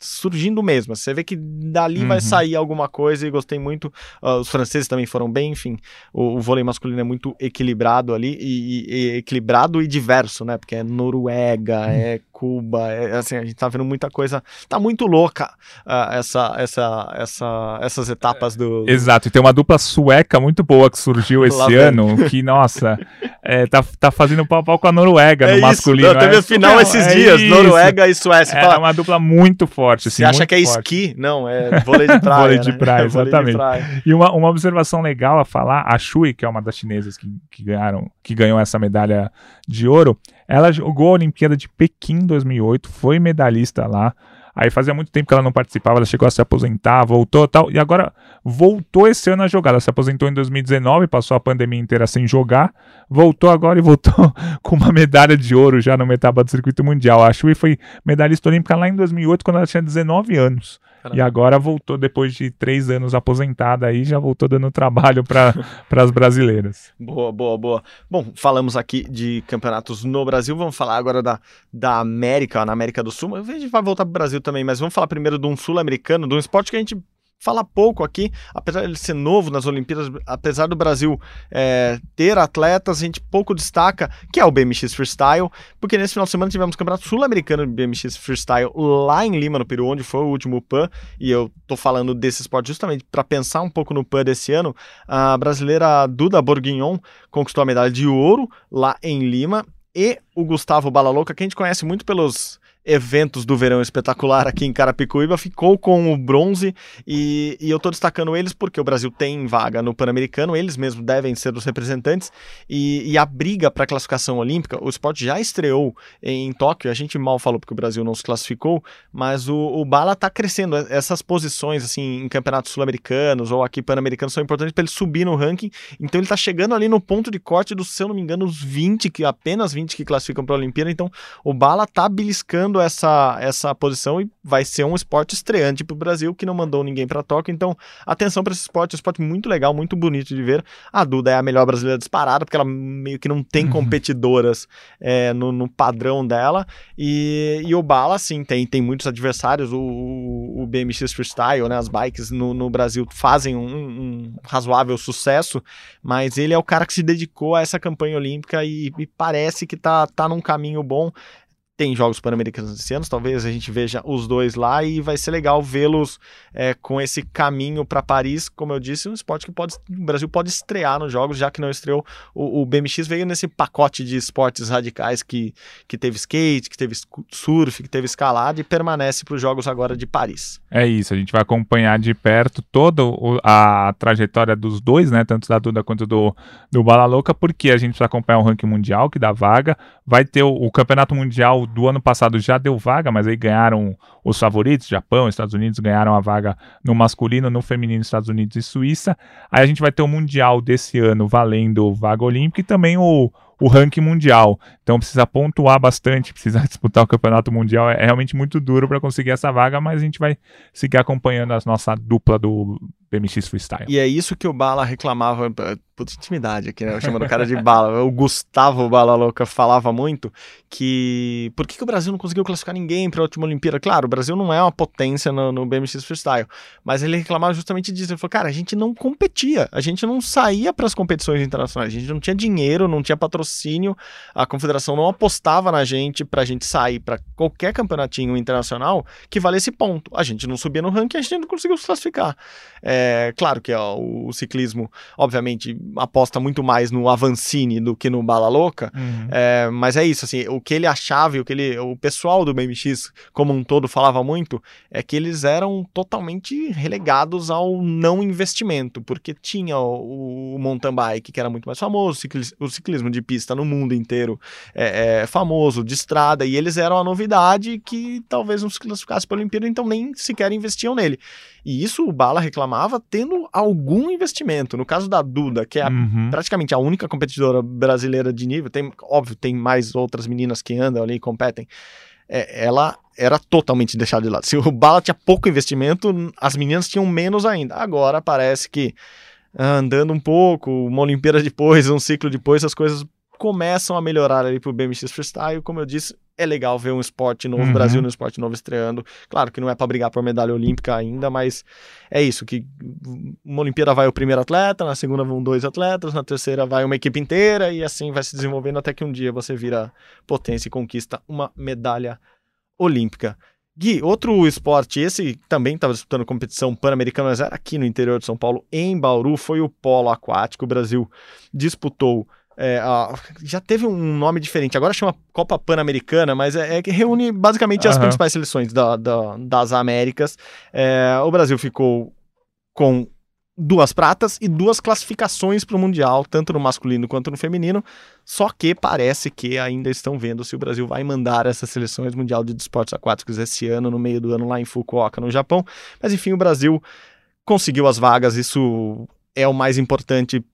surgindo mesmo. Você vê que dali uhum. vai sair alguma coisa e gostei muito. Uh, os franceses também foram bem, enfim. O, o, vôlei masculino é muito equilibrado ali e, e, e, equilibrado e diverso, né? Porque é Noruega, uhum. é Cuba, é, assim, a gente tá vendo muita coisa. Tá muito louca uh, essa, essa, essa, essas etapas do, Exato, e tem uma dupla sueca muito boa que surgiu esse ano, que, nossa, é, tá, tá fazendo pau pau com a Noruega é no isso, masculino. Teve é, final esses é dias, isso. Noruega e Suécia. É uma dupla muito forte. Assim, Você acha que é forte. esqui? Não, é vôlei de praia. vôlei de né? praia, exatamente. De praia. E uma, uma observação legal a falar, a Shui, que é uma das chinesas que, que, ganharam, que ganhou essa medalha de ouro, ela jogou a Olimpíada de Pequim 2008, foi medalhista lá. Aí fazia muito tempo que ela não participava, ela chegou a se aposentar, voltou tal, e agora voltou esse ano a jogar. Ela se aposentou em 2019, passou a pandemia inteira sem jogar, voltou agora e voltou com uma medalha de ouro já numa etapa do circuito mundial. A Shui foi medalhista olímpica lá em 2008, quando ela tinha 19 anos. Caramba. E agora voltou, depois de três anos aposentada aí, já voltou dando trabalho para as brasileiras. Boa, boa, boa. Bom, falamos aqui de campeonatos no Brasil, vamos falar agora da, da América, na América do Sul. A gente vai voltar para o Brasil também, mas vamos falar primeiro de um sul-americano, de um esporte que a gente fala pouco aqui, apesar de ele ser novo nas Olimpíadas, apesar do Brasil é, ter atletas, a gente pouco destaca, que é o BMX Freestyle, porque nesse final de semana tivemos o Campeonato Sul-Americano de BMX Freestyle lá em Lima, no Peru, onde foi o último PAN, e eu tô falando desse esporte justamente para pensar um pouco no PAN desse ano. A brasileira Duda Bourguignon conquistou a medalha de ouro lá em Lima, e o Gustavo Balalouca, que a gente conhece muito pelos eventos do verão espetacular aqui em Carapicuíba, ficou com o bronze e, e eu estou destacando eles porque o Brasil tem vaga no Pan-Americano, eles mesmos devem ser os representantes e, e a briga para a classificação olímpica, o esporte já estreou em Tóquio, a gente mal falou porque o Brasil não se classificou, mas o, o Bala está crescendo, essas posições assim em campeonatos sul-americanos ou aqui pan-americanos são importantes para ele subir no ranking, então ele está chegando ali no ponto de corte dos, se eu não me engano, os 20, que apenas 20 que classificam para a Olimpíada, então o Bala está beliscando essa, essa posição e vai ser um esporte estreante para o Brasil que não mandou ninguém para Tóquio. Então, atenção para esse esporte, é um esporte muito legal, muito bonito de ver. A Duda é a melhor brasileira disparada, porque ela meio que não tem uhum. competidoras é, no, no, padrão dela. E, e o Bala, sim, tem, tem muitos adversários. O, o, BMX Freestyle, né, as bikes no, no Brasil fazem um, um, razoável sucesso, mas ele é o cara que se dedicou a essa campanha olímpica e, e parece que tá, tá num caminho bom tem Jogos Pan-Americanos esse ano, talvez a gente veja os dois lá e vai ser legal vê-los é, com esse caminho para Paris, como eu disse, um esporte que pode, o Brasil pode estrear nos Jogos, já que não estreou. O, o BMX veio nesse pacote de esportes radicais que, que teve skate, que teve surf, que teve escalada e permanece para os Jogos agora de Paris. É isso, a gente vai acompanhar de perto toda a trajetória dos dois, né, tanto da Duda quanto do, do Bala Louca, porque a gente precisa acompanhar o ranking mundial que dá vaga, vai ter o, o Campeonato Mundial do ano passado já deu vaga, mas aí ganharam os favoritos, Japão, Estados Unidos ganharam a vaga no masculino, no feminino, Estados Unidos e Suíça. Aí a gente vai ter o Mundial desse ano valendo vaga olímpica e também o, o ranking mundial. Então precisa pontuar bastante, precisa disputar o campeonato mundial. É realmente muito duro para conseguir essa vaga, mas a gente vai seguir acompanhando a nossa dupla do BMX Freestyle. E é isso que o Bala reclamava, puta intimidade aqui, né? Chamando o cara de Bala. O Gustavo Bala Louca falava muito que por que, que o Brasil não conseguiu classificar ninguém para a última Olimpíada? Claro, o Brasil não é uma potência no, no BMX Freestyle, mas ele reclamava justamente disso. Ele falou, cara, a gente não competia, a gente não saía para as competições internacionais, a gente não tinha dinheiro, não tinha patrocínio, a confederação não apostava na gente para a gente sair para qualquer campeonatinho internacional que valesse ponto. A gente não subia no ranking, a gente não conseguiu se classificar. É, claro que ó, o ciclismo, obviamente, aposta muito mais no Avancini do que no Bala Louca, uhum. é, mas é isso, assim, o que ele achava e o que ele, o pessoal do BMX como um todo falava muito é que eles eram totalmente relegados ao não investimento, porque tinha o, o mountain bike, que era muito mais famoso, o ciclismo de pista no mundo inteiro é, é, famoso, de estrada, e eles eram a novidade que talvez não se classificasse para a Olimpíada, então nem sequer investiam nele. E isso o Bala reclamava tendo algum investimento. No caso da Duda, que é a, uhum. praticamente a única competidora brasileira de nível, tem, óbvio, tem mais outras meninas que andam ali e competem. É, ela era totalmente deixada de lado. Se o Bala tinha pouco investimento, as meninas tinham menos ainda. Agora parece que andando um pouco, uma Olimpíada depois, um ciclo depois, as coisas começam a melhorar ali pro BMX Freestyle. Como eu disse, é legal ver um esporte novo, uhum. Brasil no esporte novo estreando. Claro que não é para brigar por medalha olímpica ainda, mas é isso, que uma Olimpíada vai o primeiro atleta, na segunda vão dois atletas, na terceira vai uma equipe inteira e assim vai se desenvolvendo até que um dia você vira potência e conquista uma medalha olímpica. Gui, outro esporte, esse também estava disputando competição pan-americana, mas era aqui no interior de São Paulo, em Bauru, foi o polo aquático. O Brasil disputou é, a, já teve um nome diferente, agora chama Copa Pan-Americana, mas é, é, que reúne basicamente as principais seleções da, da, das Américas. É, o Brasil ficou com duas pratas e duas classificações para o Mundial, tanto no masculino quanto no feminino. Só que parece que ainda estão vendo se o Brasil vai mandar essas seleções Mundial de Esportes Aquáticos esse ano, no meio do ano, lá em Fukuoka, no Japão. Mas enfim, o Brasil conseguiu as vagas, isso é o mais importante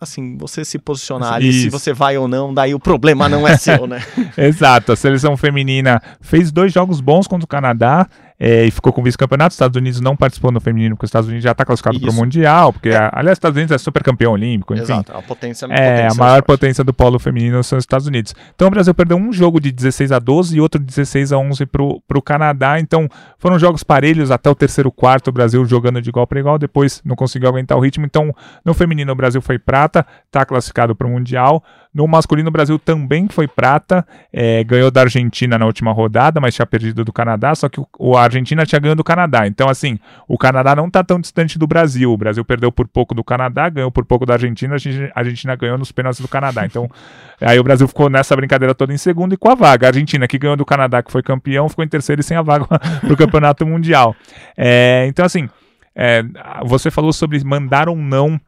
assim, você se posicionar ali, se você vai ou não, daí o problema não é seu, né? Exato, a seleção feminina fez dois jogos bons contra o Canadá, é, e ficou com vice-campeonato. Os Estados Unidos não participou no feminino, porque os Estados Unidos já está classificado para o Mundial, porque, é. aliás, os Estados Unidos é super campeão olímpico, enfim. Exato, a potência, é, potência a maior potência do polo feminino são os Estados Unidos. Então o Brasil perdeu um jogo de 16 a 12 e outro de 16 a 11 para o Canadá, então foram jogos parelhos até o terceiro quarto, o Brasil jogando de igual para igual, depois não conseguiu aguentar o ritmo, então no feminino o Brasil foi prata, está classificado para o Mundial, no masculino, o Brasil também foi prata, é, ganhou da Argentina na última rodada, mas tinha perdido do Canadá, só que o, o a Argentina tinha ganho do Canadá. Então, assim, o Canadá não está tão distante do Brasil. O Brasil perdeu por pouco do Canadá, ganhou por pouco da Argentina, a Argentina ganhou nos pênaltis do Canadá. Então, aí o Brasil ficou nessa brincadeira toda em segundo e com a vaga. A Argentina, que ganhou do Canadá, que foi campeão, ficou em terceiro e sem a vaga para o Campeonato Mundial. É, então, assim, é, você falou sobre mandar ou não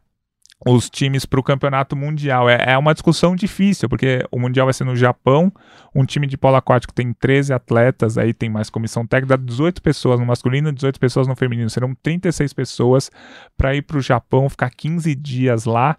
os times para o campeonato mundial. É, é, uma discussão difícil, porque o mundial vai ser no Japão. Um time de polo aquático tem 13 atletas, aí tem mais comissão técnica, 18 pessoas no masculino, 18 pessoas no feminino. Serão 36 pessoas para ir para o Japão, ficar 15 dias lá.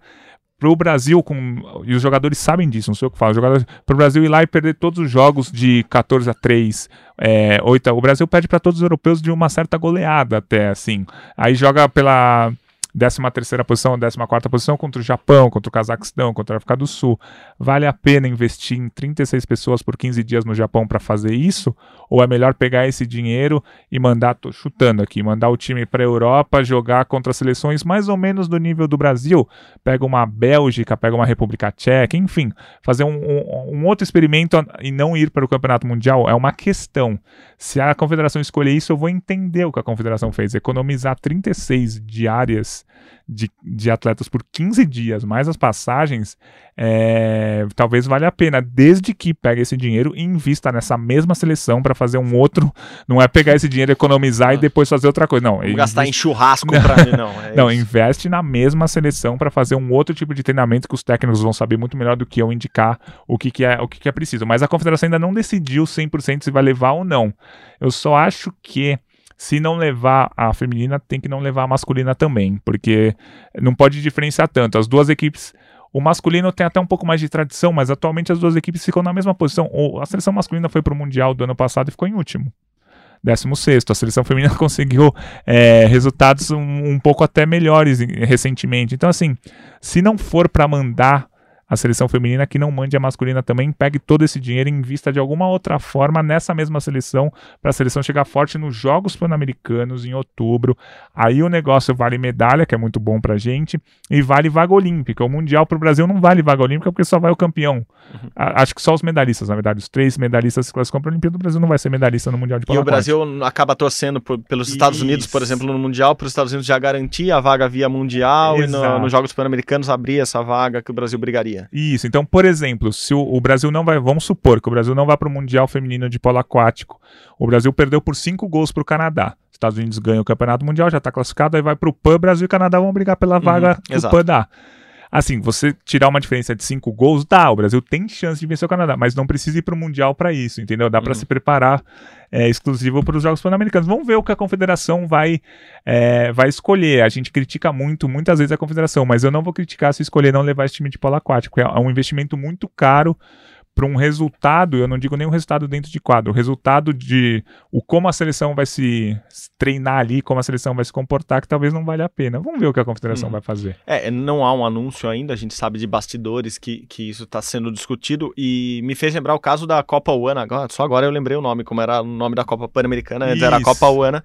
Para o Brasil, com, e os jogadores sabem disso, não sei o que falo. Para o Brasil ir lá e perder todos os jogos de 14 a 3, é, 8 O Brasil perde para todos os europeus de uma certa goleada, até assim. Aí joga pela 13 terceira posição, 14 quarta posição contra o Japão, contra o Cazaquistão, contra a África do Sul. Vale a pena investir em 36 pessoas por 15 dias no Japão para fazer isso? Ou é melhor pegar esse dinheiro e mandar, tô chutando aqui, mandar o time para a Europa jogar contra seleções mais ou menos do nível do Brasil? Pega uma Bélgica, pega uma República Tcheca, enfim, fazer um, um, um outro experimento e não ir para o Campeonato Mundial é uma questão. Se a confederação escolher isso, eu vou entender o que a confederação fez. Economizar 36 diárias de, de atletas por 15 dias, mais as passagens, é, talvez valha a pena, desde que pegue esse dinheiro e invista nessa mesma seleção para fazer um outro. Não é pegar esse dinheiro, economizar e depois fazer outra coisa. Não, Vamos gastar em churrasco para mim, não. É não, investe na mesma seleção para fazer um outro tipo de treinamento que os técnicos vão saber muito melhor do que eu indicar o que, que é o que, que é preciso. Mas a confederação ainda não decidiu 100% se vai levar ou não. Eu só acho que se não levar a feminina, tem que não levar a masculina também, porque não pode diferenciar tanto. As duas equipes. O masculino tem até um pouco mais de tradição, mas atualmente as duas equipes ficam na mesma posição. A seleção masculina foi para o Mundial do ano passado e ficou em último. 16. A seleção feminina conseguiu é, resultados um, um, pouco até melhores recentemente. Então, assim, se não for para mandar a seleção feminina que não mande a masculina também, pegue todo esse dinheiro e invista de alguma outra forma nessa mesma seleção, para a seleção chegar forte nos Jogos Pan-Americanos em outubro. Aí o negócio vale medalha, que é muito bom pra gente, e vale vaga olímpica. O Mundial pro Brasil não vale vaga olímpica porque só vai o campeão. Uhum. Acho que só os medalhistas, na verdade. Os três medalhistas se classificam para a Olimpíada, o Brasil não vai ser medalhista no Mundial de Polo E o Brasil acaba torcendo por, pelos Estados Isso. Unidos, por exemplo, no Mundial, para os Estados Unidos já garantir a vaga via Mundial Exato. e nos no Jogos Pan-Americanos abrir essa vaga que o Brasil brigaria. Isso. Então, por exemplo, se o, o Brasil não vai, vamos supor que o Brasil não vai para o Mundial Feminino de Polo Aquático, o Brasil perdeu por cinco gols para o Canadá. Estados Unidos ganha o Campeonato Mundial, já está classificado, aí vai para o PAN, Brasil e Canadá vão brigar pela uhum, vaga uhum, que exato. o PAN dá. Assim, você tirar uma diferença de cinco gols, dá. O Brasil tem chance de vencer o Canadá, mas não precisa ir para o Mundial para isso, entendeu? Dá para uhum. se preparar é, exclusivo para os Jogos Pan-Americanos. Vamos ver o que a Confederação vai, é, vai escolher. A gente critica muito, muitas vezes, a Confederação, mas eu não vou criticar se escolher não levar esse time de polo aquático. É, é um investimento muito caro para um resultado, eu não digo nem o resultado dentro de quadro, o resultado de o como a seleção vai se treinar ali, como a seleção vai se comportar, que talvez não valha a pena. Vamos ver o que a confederação hum. vai fazer. É, não há um anúncio ainda, a gente sabe de bastidores que, que isso está sendo discutido e me fez lembrar o caso da Copa Uana, agora, só agora eu lembrei o nome, como era o nome da Copa Pan-Americana, antes era a Copa Uana.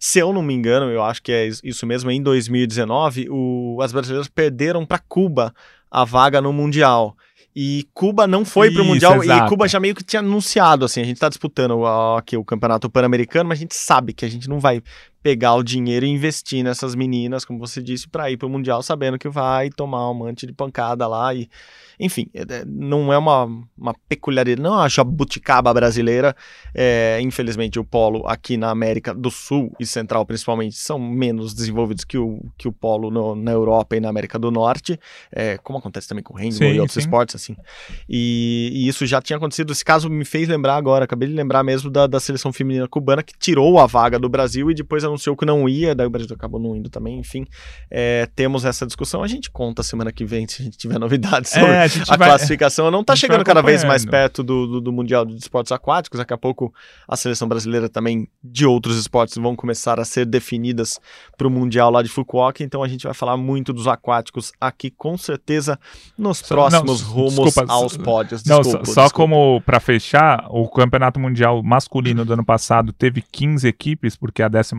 Se eu não me engano, eu acho que é isso mesmo, em 2019, o, as brasileiras perderam para Cuba a vaga no Mundial. E Cuba não foi para o Mundial exato. e Cuba já meio que tinha anunciado assim, a gente está disputando aqui o Campeonato Pan-Americano, mas a gente sabe que a gente não vai pegar o dinheiro e investir nessas meninas, como você disse, para ir para o Mundial sabendo que vai tomar um monte de pancada lá e enfim, é, é, não é uma, uma peculiaridade, não é a jabuticaba brasileira. É, infelizmente, o polo aqui na América do Sul e Central, principalmente, são menos desenvolvidos que o, que o polo no, na Europa e na América do Norte, é, como acontece também com o handball e outros sim. esportes, assim. E, e, isso já tinha acontecido. Esse caso me fez lembrar agora, acabei de lembrar mesmo da, da seleção feminina cubana que tirou a vaga do Brasil e depois anunciou que não ia, daí o Brasil acabou não indo também. Enfim, é, temos essa discussão. A gente conta semana que vem se a gente tiver novidades sobre. É, a, a vai, classificação não está chegando cada vez mais perto do, do, do, Mundial de Esportes Aquáticos. Daqui a pouco a seleção brasileira também de outros esportes vão começar a ser definidas para o Mundial lá de Fukuoka. Então a gente vai falar muito dos aquáticos aqui, com certeza, nos próximos não, rumos desculpa, aos pódios. Desculpa, não, só, só como para fechar, o Campeonato Mundial masculino do ano passado teve 15 equipes, porque a 16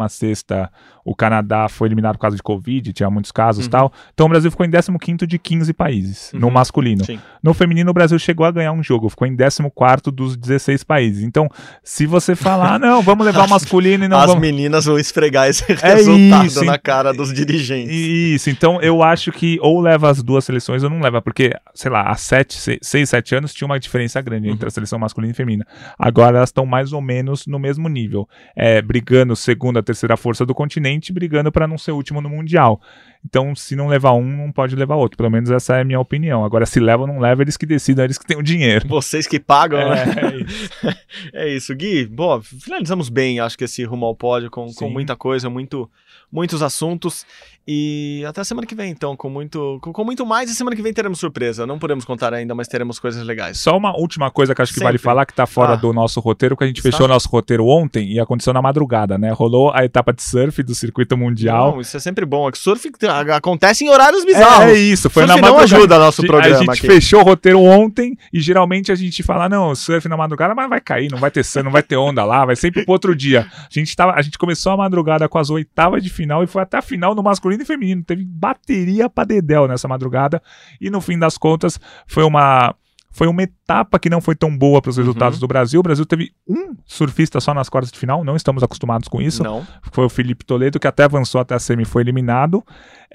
o Canadá foi eliminado por causa de Covid, tinha muitos casos e uhum. tal. Então o Brasil ficou em 15 de 15 países, uhum. no masculino. Sim. No feminino, o Brasil chegou a ganhar um jogo, ficou em 14 dos 16 países. Então, se você falar, não, vamos levar o masculino e não As vamos... meninas vão esfregar esse é resultado isso, na cara dos dirigentes. Isso, então eu acho que ou leva as duas seleções ou não leva, porque, sei lá, há 7, 6, 7 anos tinha uma diferença grande entre a uhum. seleção masculina e feminina. Agora elas estão mais ou menos no mesmo nível, é, brigando segunda, terceira força do continente, brigando para não ser último no Mundial. Então, se não levar um, não pode levar outro. Pelo menos essa é a minha opinião. Agora, se leva ou não leva, eles que decidam, eles que têm o dinheiro. Vocês que pagam, é, né? É isso. é isso. Gui, bom, finalizamos bem, acho que esse rumo ao pódio com, com muita coisa, muito, muitos assuntos. E até a semana que vem, então, com muito, com, com, muito mais. E semana que vem teremos surpresa. Não podemos contar ainda, mas teremos coisas legais. Só uma última coisa que acho que Sempre. vale falar, que tá fora ah. do nosso roteiro, que a gente Está? fechou nosso roteiro ontem e aconteceu na madrugada, né? Rolou a etapa de surf do circuito mundial. Não, isso é sempre bom. É surf, acontece em horários bizarros. É, é isso, foi Surf na não madrugada. ajuda nosso A programa gente aqui. fechou o roteiro ontem e geralmente a gente fala, não, surf na madrugada, mas vai cair, não vai ter surf, não vai ter onda lá, vai sempre pro outro dia. A gente, tava, a gente começou a madrugada com as oitavas de final e foi até a final no masculino e feminino. Teve bateria pra dedéu nessa madrugada e no fim das contas foi uma... Foi uma etapa que não foi tão boa para os resultados do Brasil. O Brasil teve um surfista só nas quartas de final, não estamos acostumados com isso Não. foi o Felipe Toledo, que até avançou até a semi e foi eliminado.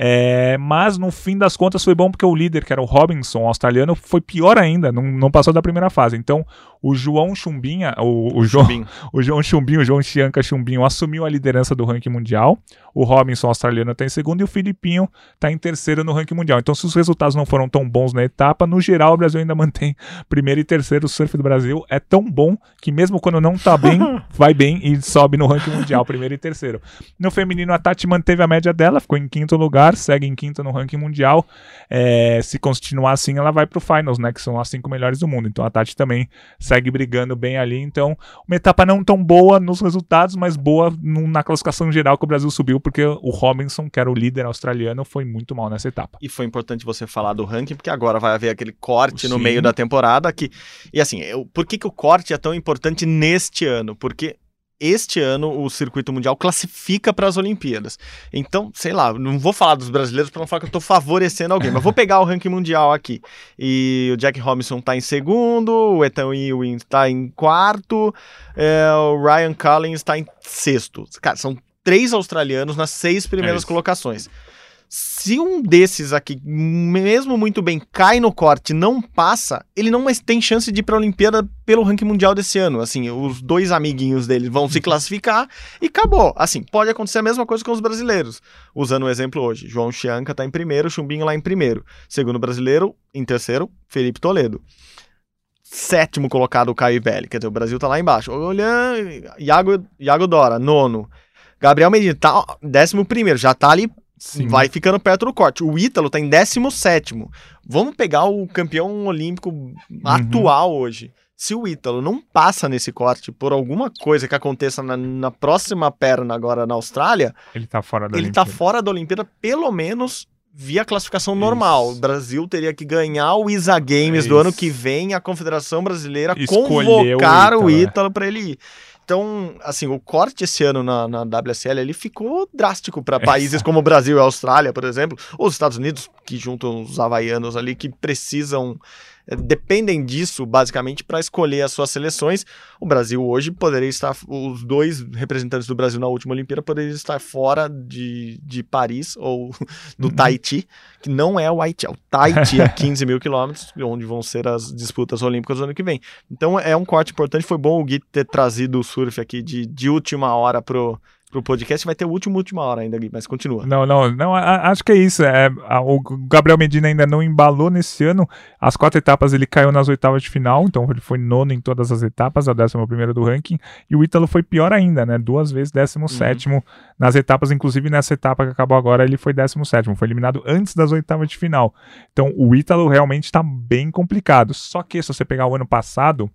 É, mas no fim das contas foi bom porque o líder, que era o Robinson, australiano, foi pior ainda, não, não passou da primeira fase. Então o João Chumbinha, o, o, João, Chumbinho. o João Chumbinho, o João Chianca Chumbinho assumiu a liderança do ranking mundial. O Robinson australiano está em segundo e o Filipinho está em terceiro no ranking mundial. Então, se os resultados não foram tão bons na etapa, no geral o Brasil ainda mantém primeiro e terceiro. O surf do Brasil é tão bom que mesmo quando não tá bem, vai bem e sobe no ranking mundial, primeiro e terceiro. No feminino, a Tati manteve a média dela, ficou em quinto lugar, segue em quinto no ranking mundial. É, se continuar assim, ela vai pro finals, né? Que são as cinco melhores do mundo. Então a Tati também segue brigando bem ali. Então, uma etapa não tão boa nos resultados, mas boa no- na classificação geral que o Brasil subiu, porque o Robinson, que era o líder australiano, foi muito mal nessa etapa. E foi importante você falar do ranking, porque agora vai haver aquele corte no Sim. meio da temporada. Que, e assim, eu, por que, que o corte é tão importante neste ano? Porque este ano o circuito mundial classifica para as Olimpíadas. Então, sei lá, não vou falar dos brasileiros para não falar que eu estou favorecendo alguém, mas vou pegar o ranking mundial aqui. E o Jack Robinson está em segundo, o Ethan Ewing está em quarto, é, o Ryan Collins está em sexto. Cara, são três australianos nas seis primeiras isso. colocações. Se um desses aqui, mesmo muito bem, cai no corte e não passa, ele não mais tem chance de ir para a Olimpíada pelo ranking mundial desse ano. Assim, os dois amiguinhos dele vão se classificar e acabou. Assim, pode acontecer a mesma coisa com os brasileiros. Usando o exemplo hoje, João Chianca tá em primeiro, Chumbinho lá em primeiro. Segundo brasileiro, em terceiro, Felipe Toledo. Sétimo colocado, o Caio Belli. Quer dizer, o Brasil tá lá embaixo. Olhando, Iago, Iago Dora, nono. Gabriel Medina, tá, décimo primeiro, já tá ali Sim. vai ficando perto do corte. O Ítalo tá em 17. Vamos pegar o campeão olímpico Uhum. atual hoje. Se o Ítalo não passa nesse corte por alguma coisa que aconteça na, na próxima perna agora na Austrália, Ele tá fora da ele tá Olimpíada. fora da Olimpíada, pelo menos via classificação normal. Isso. O Brasil teria que ganhar o ISA Games do Isso. ano que vem, a Confederação Brasileira Escolher o convocar o Ítalo, é. Ítalo para ele ir. Então, assim, o corte esse ano na, na WSL ele ficou drástico para países como o Brasil e a Austrália, por exemplo, ou os Estados Unidos, que juntam os havaianos ali, que precisam, dependem disso basicamente para escolher as suas seleções. O Brasil hoje poderia estar, os dois representantes do Brasil na última Olimpíada poderiam estar fora de, de Paris ou do Uhum. Tahiti, que não é o Haiti, é o Tahiti, a 15 mil quilômetros, onde vão ser as disputas olímpicas no ano que vem. Então é um corte importante. Foi bom o Gui ter trazido o surf aqui de, de última hora pro, pro podcast. Vai ter o último última hora ainda, mas continua. Não, não, não, a- acho que é isso. É, a- o Gabriel Medina ainda não embalou nesse ano. As quatro etapas ele caiu nas oitavas de final, então ele foi nono em todas as etapas, a décima primeira do ranking. E o Ítalo foi pior ainda, né? Duas vezes décimo sétimo nas etapas, inclusive nessa etapa que acabou agora, ele foi décimo sétimo, foi eliminado antes das oitavas de final. Então o Ítalo realmente tá bem complicado. Só que se você pegar o ano passado,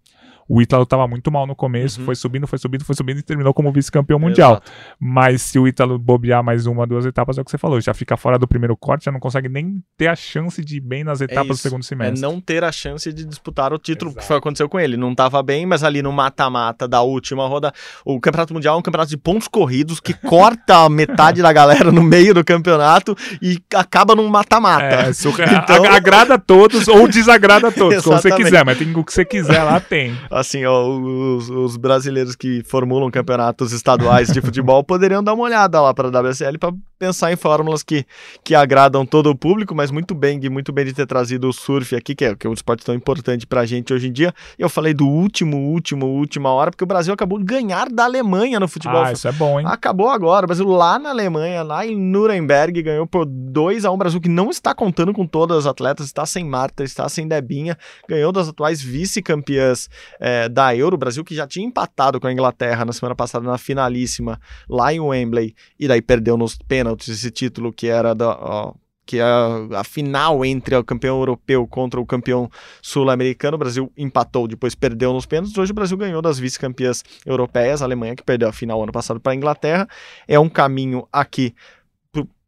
o Ítalo tava muito mal no começo, Uhum. foi subindo, foi subindo, foi subindo e terminou como vice-campeão mundial. Exato. Mas se o Ítalo bobear mais uma, duas etapas, é o que você falou, já fica fora do primeiro corte, já não consegue nem ter a chance de ir bem nas etapas do isso. segundo É semestre. não ter a chance de disputar o título, Exato. que foi o que aconteceu com ele. Não estava bem, mas ali no mata-mata da última roda. O Campeonato Mundial é um campeonato de pontos corridos que corta metade da galera no meio do campeonato e acaba num mata-mata. É, Então- agrada a todos ou desagrada a todos, como você quiser, mas tem o que você quiser lá, tem. Assim, ó, os, os brasileiros que formulam campeonatos estaduais de futebol poderiam dar uma olhada lá para a WSL para pensar em fórmulas que, que agradam todo o público, mas muito bem, Gui, muito bem de ter trazido o surf aqui, que é, que é um esporte tão importante pra gente hoje em dia. E eu falei do último, último, última hora, porque o Brasil acabou de ganhar da Alemanha no futebol. Ah, isso é bom, hein? Acabou agora. O Brasil lá na Alemanha, lá em Nuremberg, ganhou por 2 a 1 O Brasil que não está contando com todas as atletas, está sem Marta, está sem Debinha, ganhou das atuais vice-campeãs eh, da Euro. O Brasil que já tinha empatado com a Inglaterra na semana passada na finalíssima lá em Wembley e daí perdeu nos pênaltis esse título que era da. ó, que é a, a final entre o campeão europeu contra o campeão sul-americano. O Brasil empatou, depois perdeu nos pênaltis. Hoje o Brasil ganhou das vice-campeãs europeias, a Alemanha que perdeu a final ano passado para a Inglaterra. É um caminho aqui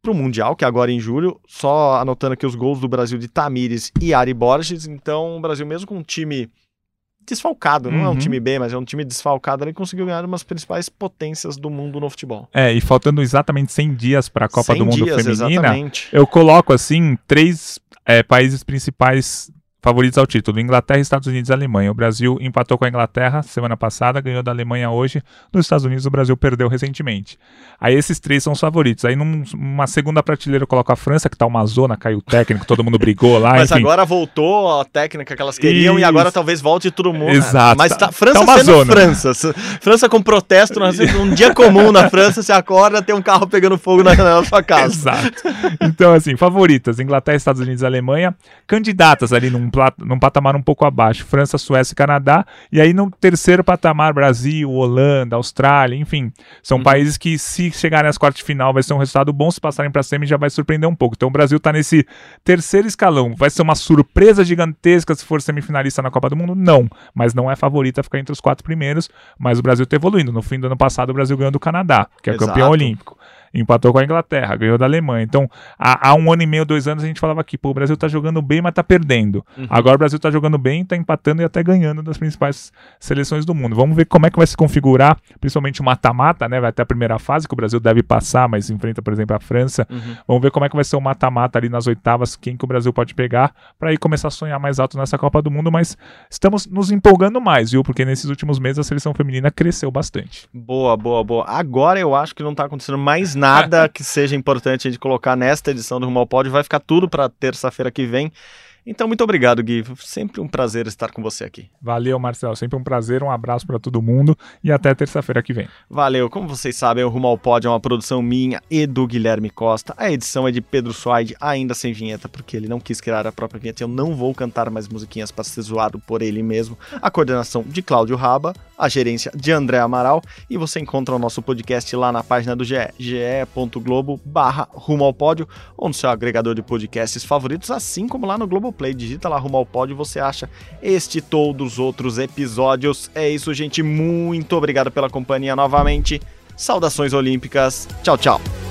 para o Mundial, que é agora em julho, só anotando aqui os gols do Brasil de Tamires e Ari Borges. Então, o Brasil, mesmo com um time desfalcado, não é um Uhum. time B, mas é um time desfalcado, ele conseguiu ganhar umas principais potências do mundo no futebol. É, e faltando exatamente 100 dias para a Copa 100 do Mundo dias, Feminina, Exatamente. eu coloco assim três é, países principais favoritos ao título: Inglaterra, Estados Unidos e Alemanha. O Brasil empatou com a Inglaterra semana passada, ganhou da Alemanha hoje. Nos Estados Unidos, o Brasil perdeu recentemente. Aí esses três são os favoritos. Aí num- numa segunda prateleira eu coloco a França, que tá uma zona, caiu o técnico, todo mundo brigou lá. Mas enfim. agora voltou a técnica que elas queriam e Isso. agora talvez volte todo mundo. Exato. Mas Tá- tá, França tá uma sendo zona. França. França com protesto, um dia comum na França, você acorda, tem um carro pegando fogo na da sua casa. Exato. Então, assim, favoritas: Inglaterra, Estados Unidos e Alemanha. Candidatas ali num, num patamar um pouco abaixo: França, Suécia e Canadá. E aí no terceiro patamar: Brasil, Holanda, Austrália, enfim. São países que, se chegarem às quartas de final, vai ser um resultado bom. Se passarem para semi, já vai surpreender um pouco. Então, o Brasil tá nesse terceiro escalão. Vai ser uma surpresa gigantesca se for semifinalista na Copa do Mundo? Não. Mas não é favorita ficar entre os quatro primeiros. Mas o Brasil tá evoluindo. No fim do ano passado, o Brasil ganhou do Canadá, que é Exato. campeão olímpico empatou com a Inglaterra, ganhou da Alemanha. Então, há, há um ano e meio, dois anos, a gente falava aqui, pô, o Brasil tá jogando bem, mas tá perdendo. Uhum. Agora o Brasil tá jogando bem, tá empatando e até ganhando das principais seleções do mundo. Vamos ver como é que vai se configurar, principalmente o mata-mata, né? Vai ter a primeira fase, que o Brasil deve passar, mas enfrenta, por exemplo, a França. Uhum. Vamos ver como é que vai ser o mata-mata ali nas oitavas, quem que o Brasil pode pegar, para aí começar a sonhar mais alto nessa Copa do Mundo, mas estamos nos empolgando mais, viu? Porque nesses últimos meses a seleção feminina cresceu bastante. Boa, boa, boa. Agora eu acho que não tá acontecendo mais nada que seja importante a gente colocar nesta edição do Rumo ao Pódio. Vai ficar tudo para terça-feira que vem. Então, muito obrigado, Gui. Sempre um prazer estar com você aqui. Valeu, Marcelo. Sempre um prazer, um abraço para todo mundo e até terça-feira que vem. Valeu. Como vocês sabem, o Rumo ao Pódio é uma produção minha e do Guilherme Costa. A edição é de Pedro Suaide, ainda sem vinheta, porque ele não quis criar a própria vinheta. Eu não vou cantar mais musiquinhas para ser zoado por ele mesmo. A coordenação de Cláudio Raba, a gerência de André Amaral. E você encontra o nosso podcast lá na página do GE, ge.globo barra Rumo ao Pódio, ou no seu agregador de podcasts favoritos, assim como lá no Globoplay. Digita lá Rumo ao Pódio e você acha este e todos os outros episódios. É isso, gente. Muito obrigado pela companhia novamente. Saudações olímpicas. Tchau, tchau.